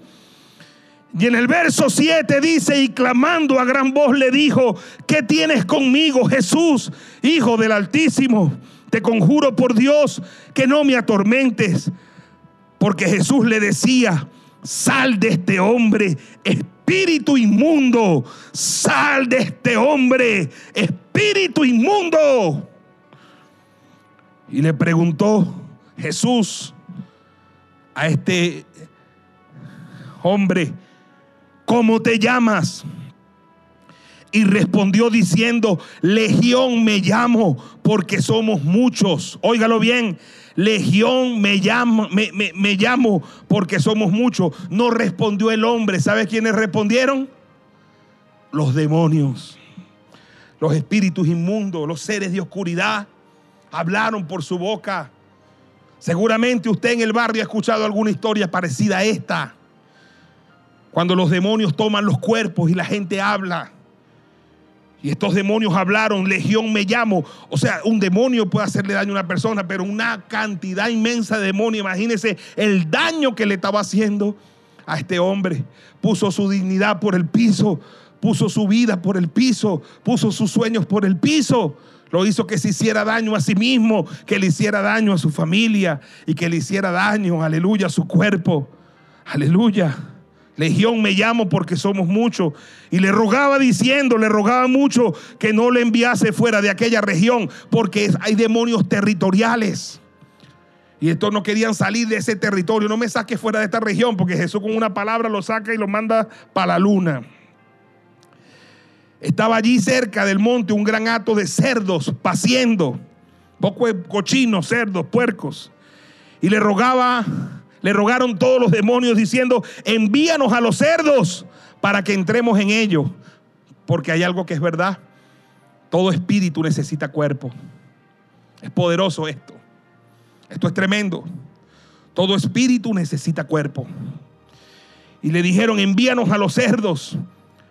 Y en el verso 7 dice, y clamando a gran voz le dijo, ¿qué tienes conmigo, Jesús, Hijo del Altísimo? Te conjuro por Dios que no me atormentes. Porque Jesús le decía, sal de este hombre, espíritu inmundo, sal de este hombre, espíritu inmundo. Y le preguntó Jesús a este hombre, ¿cómo te llamas? Y respondió diciendo, Legión me llamo porque somos muchos. Óigalo bien, Legión me llamo, me, me, llamo porque somos muchos. No respondió el hombre. ¿Sabe quiénes respondieron? Los demonios, los espíritus inmundos, los seres de oscuridad. Hablaron por su boca. Seguramente usted en el barrio ha escuchado alguna historia parecida a esta. Cuando los demonios toman los cuerpos y la gente habla. Y estos demonios hablaron, legión me llamo. O sea, un demonio puede hacerle daño a una persona, pero una cantidad inmensa de demonios. Imagínense el daño que le estaba haciendo a este hombre. Puso su dignidad por el piso, puso su vida por el piso, puso sus sueños por el piso. Lo hizo que se hiciera daño a sí mismo, que le hiciera daño a su familia y que le hiciera daño, aleluya, a su cuerpo. Aleluya. Legión me llamo porque somos muchos. Y le rogaba diciendo, le rogaba mucho que no le enviase fuera de aquella región porque hay demonios territoriales. Y estos no querían salir de ese territorio. No me saque fuera de esta región porque Jesús con una palabra lo saca y lo manda para la luna. Estaba allí cerca del monte un gran hato de cerdos paciendo. Poco cochinos, cerdos, puercos. Y le rogaba le rogaron todos los demonios diciendo, envíanos a los cerdos para que entremos en ellos. Porque hay algo que es verdad. Todo espíritu necesita cuerpo. Es poderoso esto. Esto es tremendo. Todo espíritu necesita cuerpo. Y le dijeron, envíanos a los cerdos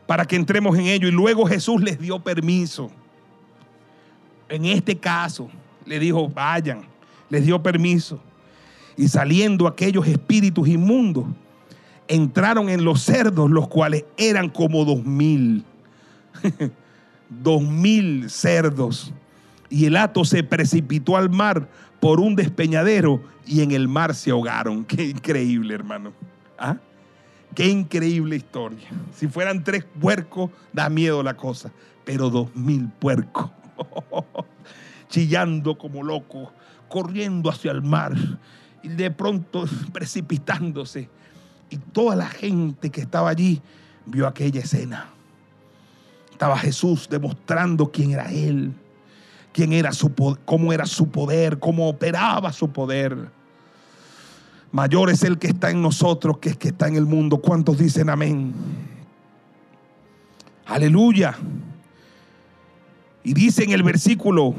para que entremos en ellos. Y luego Jesús les dio permiso. En este caso, le dijo, vayan. Les dio permiso. Y saliendo aquellos espíritus inmundos, entraron en los cerdos, los cuales eran como dos mil. dos mil cerdos. Y el hato se precipitó al mar por un despeñadero y en el mar se ahogaron. Qué increíble, hermano. ¿Ah? Qué increíble historia. Si fueran tres puercos, da miedo la cosa. Pero dos mil puercos. Chillando como locos, corriendo hacia el mar. Y de pronto precipitándose. Y toda la gente que estaba allí vio aquella escena. Estaba Jesús demostrando quién era Él, quién era su, cómo era su poder, cómo operaba su poder. Mayor es el que está en nosotros que el que está en el mundo. ¿Cuántos dicen amén? Aleluya. Y dice en el versículo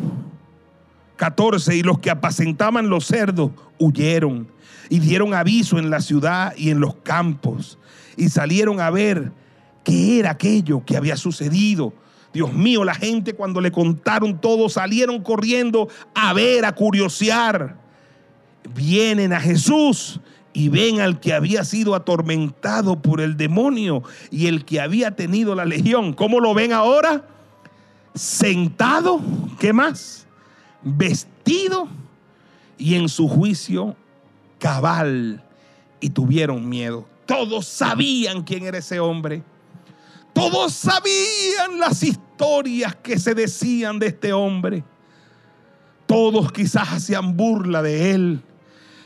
14, y los que apacentaban los cerdos huyeron y dieron aviso en la ciudad y en los campos y salieron a ver qué era aquello que había sucedido. Dios mío, la gente cuando le contaron todo salieron corriendo a ver, a curiosear vienen a Jesús y ven al que había sido atormentado por el demonio y el que había tenido la legión. ¿Cómo lo ven ahora? Sentado, ¿qué más? Vestido y en su juicio cabal y tuvieron miedo. Todos sabían quién era ese hombre. Todos sabían las historias que se decían de este hombre. Todos quizás hacían burla de él.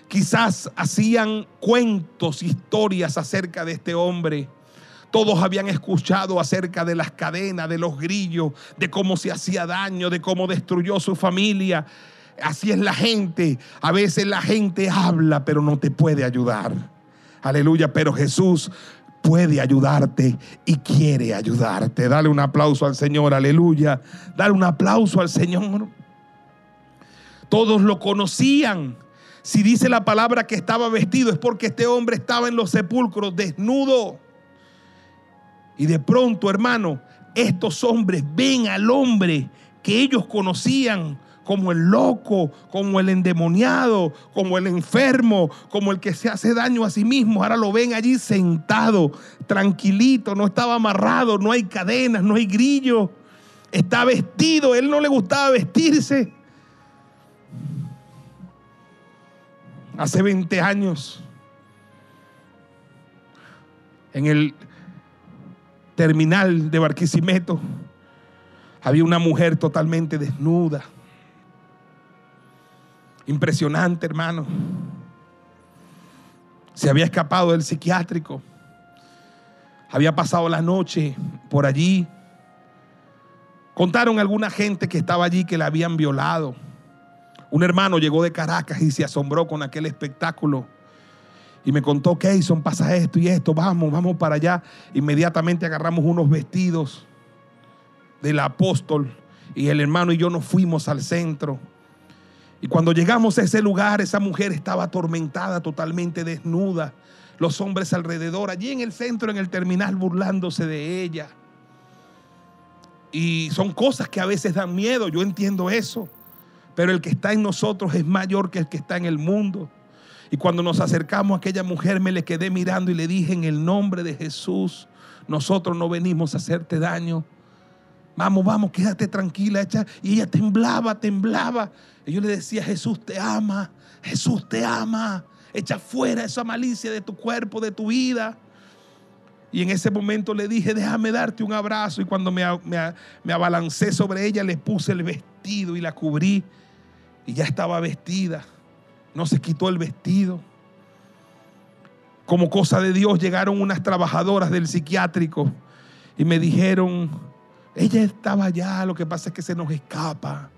Quizás hacían cuentos, historias acerca de este hombre. Todos habían escuchado acerca de las cadenas, de los grillos, de cómo se hacía daño, de cómo destruyó su familia. Así es la gente. A veces la gente habla, pero no te puede ayudar. Aleluya, pero Jesús puede ayudarte y quiere ayudarte. Dale un aplauso al Señor, aleluya. Dale un aplauso al Señor. Todos lo conocían. Si dice la palabra que estaba vestido es porque este hombre estaba en los sepulcros desnudo. Y de pronto, hermano, estos hombres ven al hombre que ellos conocían como el loco, como el endemoniado, como el enfermo, como el que se hace daño a sí mismo. Ahora lo ven allí sentado, tranquilito, no estaba amarrado, no hay cadenas, no hay grillo. Está vestido, él no le gustaba vestirse. Hace 20 años, en el terminal de Barquisimeto, había una mujer totalmente desnuda. Impresionante, hermano. Se había escapado del psiquiátrico. Había pasado la noche por allí. Contaron a alguna gente que estaba allí que la habían violado. Un hermano llegó de Caracas y se asombró con aquel espectáculo. Y me contó, Keyson, pasa esto y esto, vamos, vamos para allá. Inmediatamente agarramos unos vestidos del apóstol y el hermano y yo nos fuimos al centro. Y cuando llegamos a ese lugar, esa mujer estaba atormentada, totalmente desnuda. Los hombres alrededor, allí en el centro, en el terminal, burlándose de ella. Y son cosas que a veces dan miedo, yo entiendo eso. Pero el que está en nosotros es mayor que el que está en el mundo. Y cuando nos acercamos a aquella mujer, me le quedé mirando y le dije, en el nombre de Jesús, nosotros no venimos a hacerte daño. Vamos, vamos, quédate tranquila. Echa. Y ella temblaba, temblaba. Y yo le decía, Jesús te ama, Jesús te ama. Echa fuera esa malicia de tu cuerpo, de tu vida. Y en ese momento le dije, déjame darte un abrazo. Y cuando me, me, me abalancé sobre ella, le puse el vestido y la cubrí. Y ya estaba vestida. No se quitó el vestido. Como cosa de Dios llegaron unas trabajadoras del psiquiátrico y me dijeron, ella estaba allá, lo que pasa es que se nos escapa.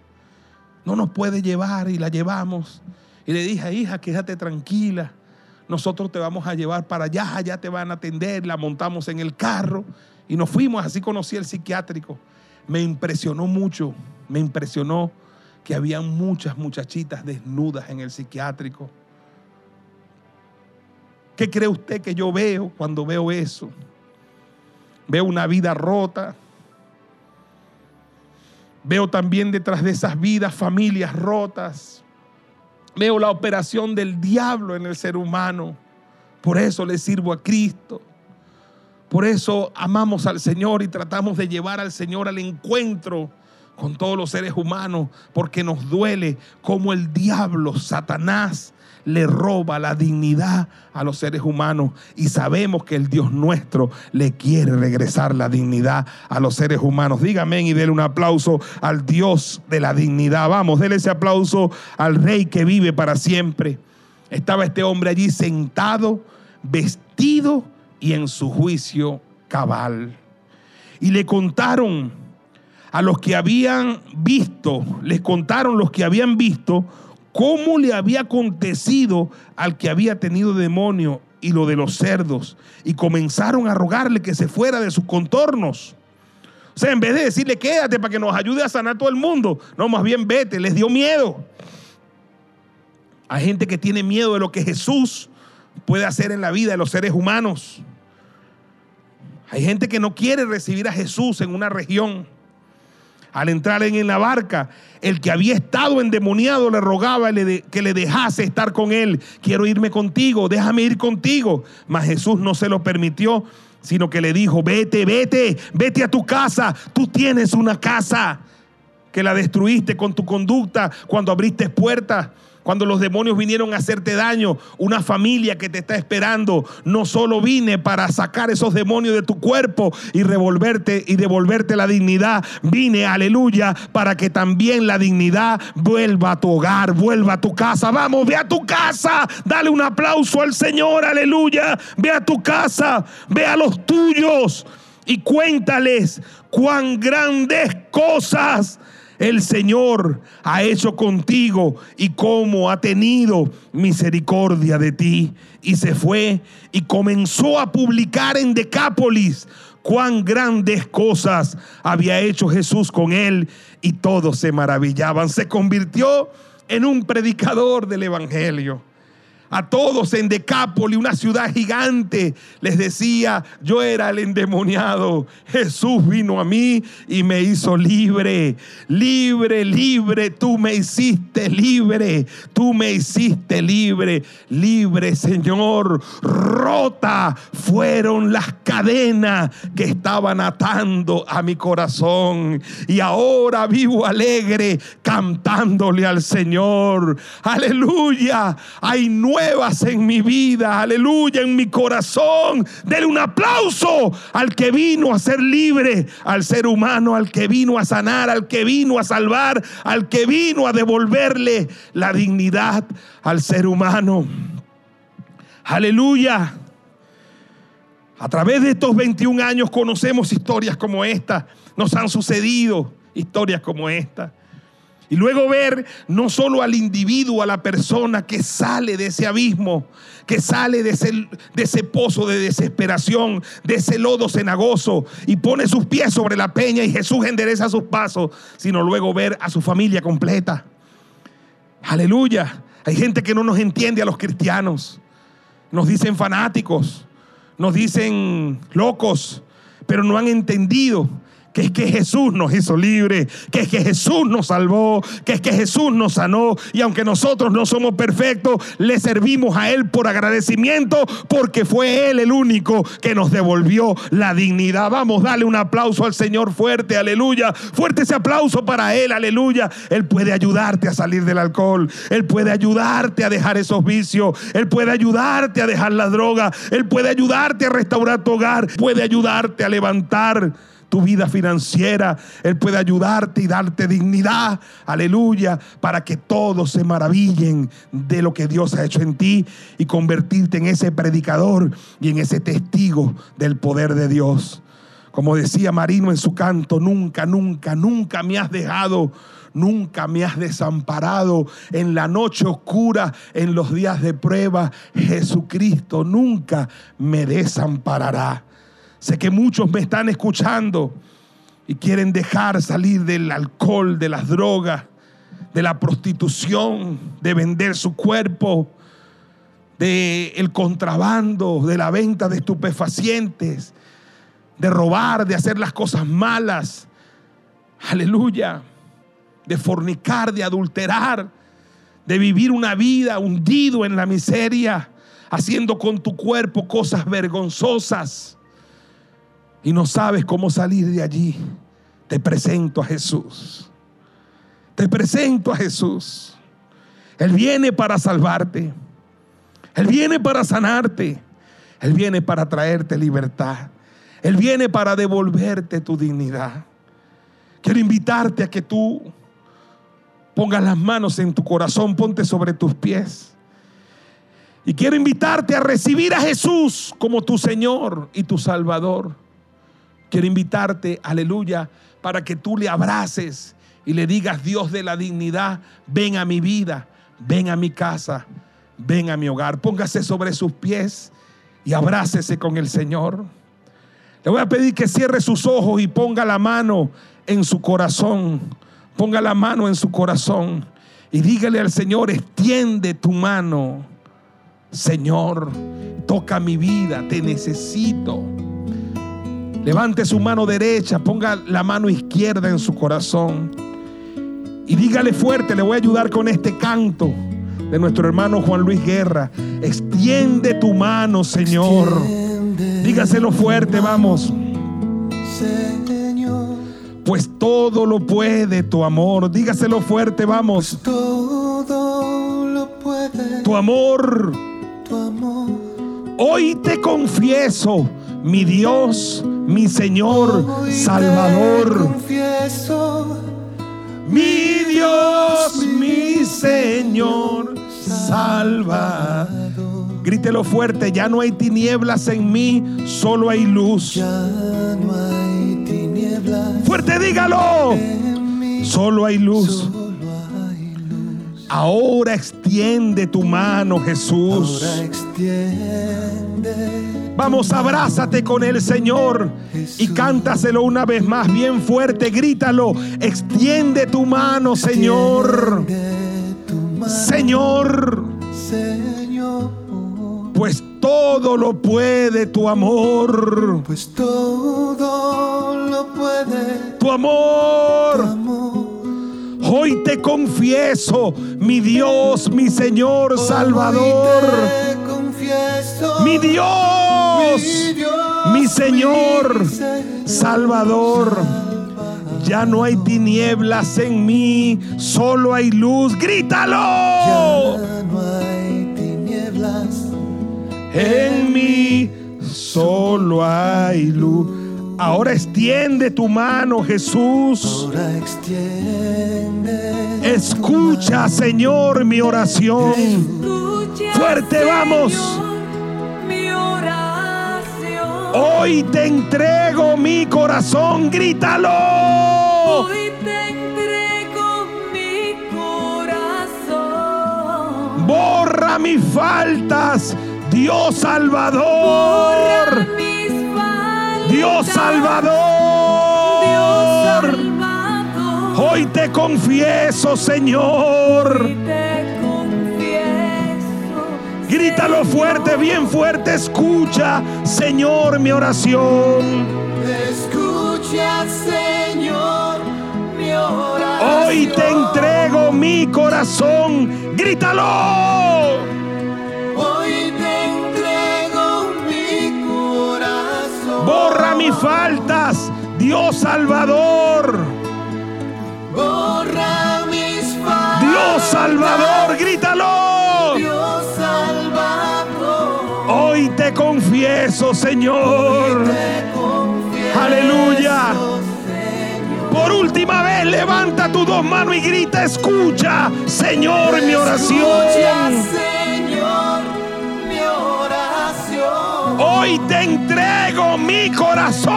No nos puede llevar y la llevamos. Y le dije, hija, quédate tranquila. Nosotros te vamos a llevar para allá, allá te van a atender. La montamos en el carro y nos fuimos. Así conocí el psiquiátrico. Me impresionó mucho, me impresionó que había muchas muchachitas desnudas en el psiquiátrico. ¿Qué cree usted que yo veo cuando veo eso? Veo una vida rota. Veo también detrás de esas vidas familias rotas. Veo la operación del diablo en el ser humano. Por eso le sirvo a Cristo. Por eso amamos al Señor y tratamos de llevar al Señor al encuentro con todos los seres humanos, porque nos duele como el diablo, Satanás, le roba la dignidad a los seres humanos y sabemos que el Dios nuestro le quiere regresar la dignidad a los seres humanos. Dígame y déle un aplauso al Dios de la dignidad. Vamos, déle ese aplauso al Rey que vive para siempre. Estaba este hombre allí sentado, vestido y en su juicio cabal. Y le contaron a los que habían visto, les contaron los que habían visto cómo le había acontecido al que había tenido demonio y lo de los cerdos. Y comenzaron a rogarle que se fuera de sus contornos. O sea, en vez de decirle quédate para que nos ayude a sanar todo el mundo, no, más bien vete, les dio miedo. Hay gente que tiene miedo de lo que Jesús puede hacer en la vida de los seres humanos. Hay gente que no quiere recibir a Jesús en una región. Al entrar en la barca, el que había estado endemoniado le rogaba que le dejase estar con él. Quiero irme contigo, déjame ir contigo. Mas Jesús no se lo permitió, sino que le dijo, vete, vete, vete a tu casa. Tú tienes una casa que la destruiste con tu conducta cuando abriste puertas cuando los demonios vinieron a hacerte daño, una familia que te está esperando, no solo vine para sacar esos demonios de tu cuerpo y revolverte y devolverte la dignidad, vine, aleluya, para que también la dignidad vuelva a tu hogar, vuelva a tu casa. Vamos, ve a tu casa, dale un aplauso al Señor, aleluya, ve a tu casa, ve a los tuyos y cuéntales cuán grandes cosas el Señor ha hecho contigo y cómo ha tenido misericordia de ti. Y se fue y comenzó a publicar en Decápolis cuán grandes cosas había hecho Jesús con él y todos se maravillaban. Se convirtió en un predicador del Evangelio a todos en Decápoli, una ciudad gigante, les decía, yo era el endemoniado. Jesús vino a mí y me hizo libre, libre, libre, tú me hiciste libre, tú me hiciste libre, libre Señor. Rota fueron las cadenas que estaban atando a mi corazón y ahora vivo alegre cantándole al Señor. Aleluya, hay nueve en mi vida, aleluya, en mi corazón. Denle un aplauso al que vino a ser libre, al ser humano, al que vino a sanar, al que vino a salvar, al que vino a devolverle la dignidad al ser humano. Aleluya. A través de estos 21 años conocemos historias como esta. Nos han sucedido historias como esta. Y luego ver no solo al individuo, a la persona que sale de ese abismo, que sale de ese, de ese pozo de desesperación, de ese lodo cenagoso y pone sus pies sobre la peña y Jesús endereza sus pasos, sino luego ver a su familia completa. Aleluya. Hay gente que no nos entiende a los cristianos. Nos dicen fanáticos, nos dicen locos, pero no han entendido que es que Jesús nos hizo libre, que es que Jesús nos salvó, que es que Jesús nos sanó. Y aunque nosotros no somos perfectos, le servimos a Él por agradecimiento, porque fue Él el único que nos devolvió la dignidad. Vamos, dale un aplauso al Señor fuerte, aleluya. Fuerte ese aplauso para Él, aleluya. Él puede ayudarte a salir del alcohol, Él puede ayudarte a dejar esos vicios, Él puede ayudarte a dejar la droga, Él puede ayudarte a restaurar tu hogar, puede ayudarte a levantar tu vida financiera. Él puede ayudarte y darte dignidad. Aleluya. Para que todos se maravillen de lo que Dios ha hecho en ti y convertirte en ese predicador y en ese testigo del poder de Dios. Como decía Marino en su canto, nunca, nunca, nunca me has dejado. Nunca me has desamparado en la noche oscura, en los días de prueba. Jesucristo nunca me desamparará. Sé que muchos me están escuchando y quieren dejar salir del alcohol, de las drogas, de la prostitución, de vender su cuerpo, de el contrabando, de la venta de estupefacientes, de robar, de hacer las cosas malas. Aleluya. De fornicar, de adulterar, de vivir una vida hundido en la miseria, haciendo con tu cuerpo cosas vergonzosas y no sabes cómo salir de allí, te presento a Jesús. Te presento a Jesús. Él viene para salvarte. Él viene para sanarte. Él viene para traerte libertad. Él viene para devolverte tu dignidad. Quiero invitarte a que tú pongas las manos en tu corazón, ponte sobre tus pies. Y quiero invitarte a recibir a Jesús como tu Señor y tu Salvador. Quiero invitarte, aleluya, para que tú le abraces y le digas, Dios de la dignidad, ven a mi vida, ven a mi casa, ven a mi hogar. Póngase sobre sus pies y abrácese con el Señor. Le voy a pedir que cierre sus ojos y ponga la mano en su corazón. Ponga la mano en su corazón y dígale al Señor, extiende tu mano. Señor, toca mi vida, te necesito. Levante su mano derecha, ponga la mano izquierda en su corazón y dígale fuerte, le voy a ayudar con este canto de nuestro hermano Juan Luis Guerra. Extiende tu mano, Señor. Dígaselo fuerte, vamos. Señor, Pues todo lo puede tu amor. Dígaselo fuerte, vamos. todo lo puede Tu amor. tu amor. Hoy te confieso, mi Dios, mi Señor, Hoy Salvador. confieso, Mi Dios, mi Señor, Salvador. Grítelo fuerte, ya no hay tinieblas en mí, solo hay luz. ya no hay tinieblas Fuerte, dígalo. en mí, Solo hay luz. Ahora extiende tu mano, Jesús. Ahora extiende Vamos, abrázate con el Señor y cántaselo una vez más, bien fuerte, grítalo. Extiende tu mano, Señor. tu mano, Señor, Señor. pues todo lo puede tu amor. Pues todo lo puede Tu amor. amor. Hoy te confieso, mi Dios, mi Señor, Salvador. Hoy te confieso, Mi Dios, mi Dios, mi Señor, mi Señor, Salvador. Ya no hay tinieblas en mí, solo hay luz. Grítalo. Ya no hay tinieblas En mí solo hay luz. Ahora extiende tu mano, Jesús. Ahora extiende Escucha, Señor, mi oración. Escucha, Fuerte, vamos. Mi oración. Hoy te entrego mi corazón. Grítalo. Hoy te entrego mi corazón. Borra mis faltas, Dios Salvador. Dios Salvador. Hoy te confieso, Señor. Grítalo fuerte, bien fuerte. Escucha, Señor, mi oración. Escucha, Señor, mi oración. Hoy te entrego mi corazón. Grítalo. Borra mis faltas, Dios Salvador. Borra mis faltas. Dios Salvador, grítalo. Dios Salvador. Hoy te confieso, Señor. Te confieso, Aleluya. Señor. Por última vez, levanta tus dos manos y grita, escucha, Señor, mi Escucha, oración. Señor, Hoy te entrego mi corazón.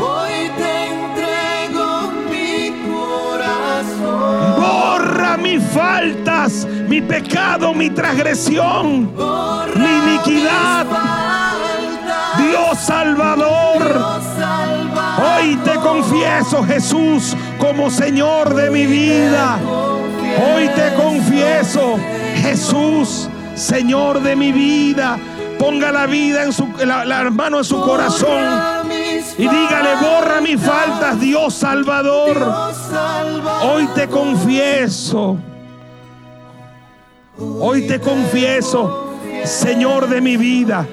Hoy te entrego mi corazón. Borra mis faltas, mi pecado, mi transgresión. Borra Mi iniquidad. mis faltas. Dios Salvador. Dios Salvador. Hoy te confieso, Jesús, como Señor de mi vida. Hoy te confieso, Jesús, Señor de mi vida. Ponga la vida en su la, mano en su corazón y dígale, borra mis faltas. Dios Salvador. Hoy te confieso. Hoy te confieso, Señor de mi vida,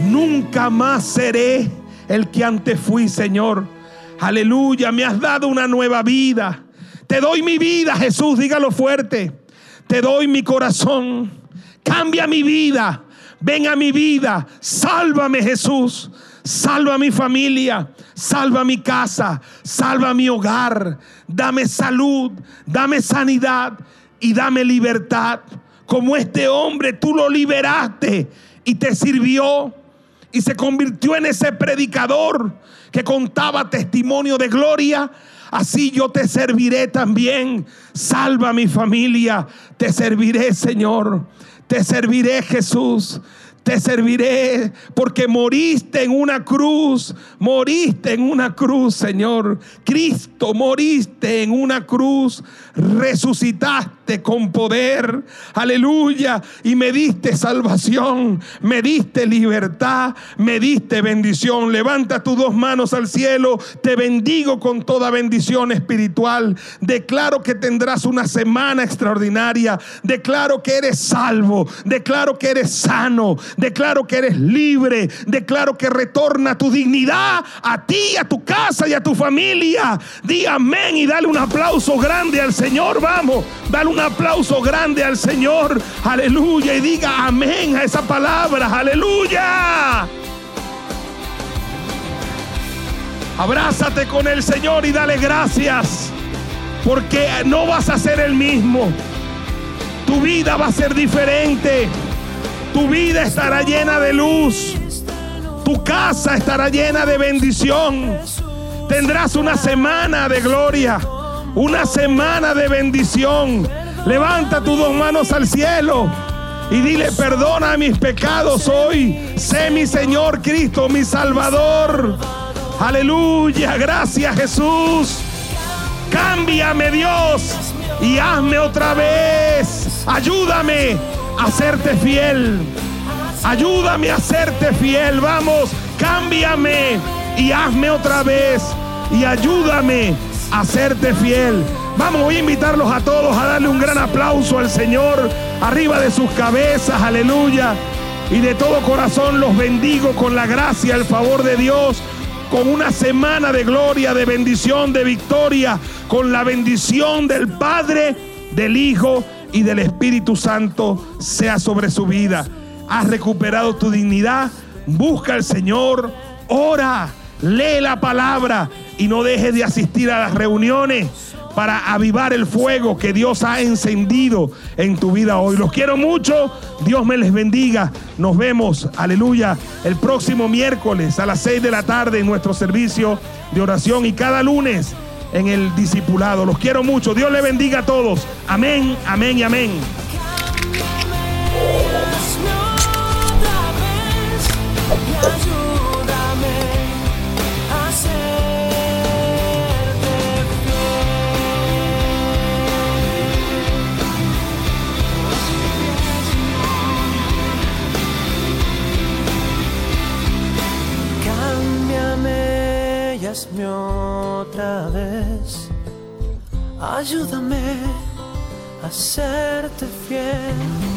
nunca más seré el que antes fui, Señor. Aleluya, me has dado una nueva vida. Te doy mi vida, Jesús, dígalo fuerte. Te doy mi corazón. Cambia mi vida. Ven a mi vida. Sálvame Jesús. Salva a mi familia. Salva mi casa. Salva mi hogar. Dame salud. Dame sanidad. Y dame libertad. Como este hombre tú lo liberaste y te sirvió y se convirtió en ese predicador que contaba testimonio de gloria. Así yo te serviré también. Salva a mi familia. Te serviré, Señor. Te serviré, Jesús. Te serviré porque moriste en una cruz. Moriste en una cruz, Señor. Cristo, moriste en una cruz. Resucitaste con poder. Aleluya. Y me diste salvación. Me diste libertad. Me diste bendición. Levanta tus dos manos al cielo. Te bendigo con toda bendición espiritual. Declaro que tendrás una semana extraordinaria. Declaro que eres salvo. Declaro que eres sano. Declaro que eres libre. Declaro que retorna tu dignidad a ti, a tu casa y a tu familia. Di amén y dale un aplauso grande al Señor. Vamos, dale un aplauso grande al Señor. Aleluya. Y diga amén a esa palabra. Aleluya. Abrázate con el Señor y dale gracias. Porque no vas a ser el mismo. Tu vida va a ser diferente. Tu vida estará llena de luz. Tu casa estará llena de bendición. Tendrás una semana de gloria. Una semana de bendición. Levanta tus dos manos al cielo. Y dile, perdona mis pecados hoy. Sé mi Señor Cristo, mi Salvador. Aleluya. Gracias Jesús. Cámbiame Dios y hazme otra vez. Ayúdame a serte fiel. Ayúdame a serte fiel. Vamos, cámbiame y hazme otra vez. Y ayúdame a serte fiel. Vamos, a invitarlos a todos a darle un gran aplauso al Señor arriba de sus cabezas. Aleluya. Y de todo corazón los bendigo con la gracia, el favor de Dios con una semana de gloria, de bendición, de victoria, con la bendición del Padre, del Hijo y del Espíritu Santo sea sobre su vida. Has recuperado tu dignidad, busca al Señor, ora, lee la palabra y no dejes de asistir a las reuniones para avivar el fuego que Dios ha encendido en tu vida hoy. Los quiero mucho, Dios me les bendiga. Nos vemos, aleluya, el próximo miércoles a las 6 de la tarde en nuestro servicio de oración y cada lunes en el discipulado. Los quiero mucho, Dios les bendiga a todos. Amén, amén y amén. Hazme hazme otra vez. Ayúdame a serte fiel.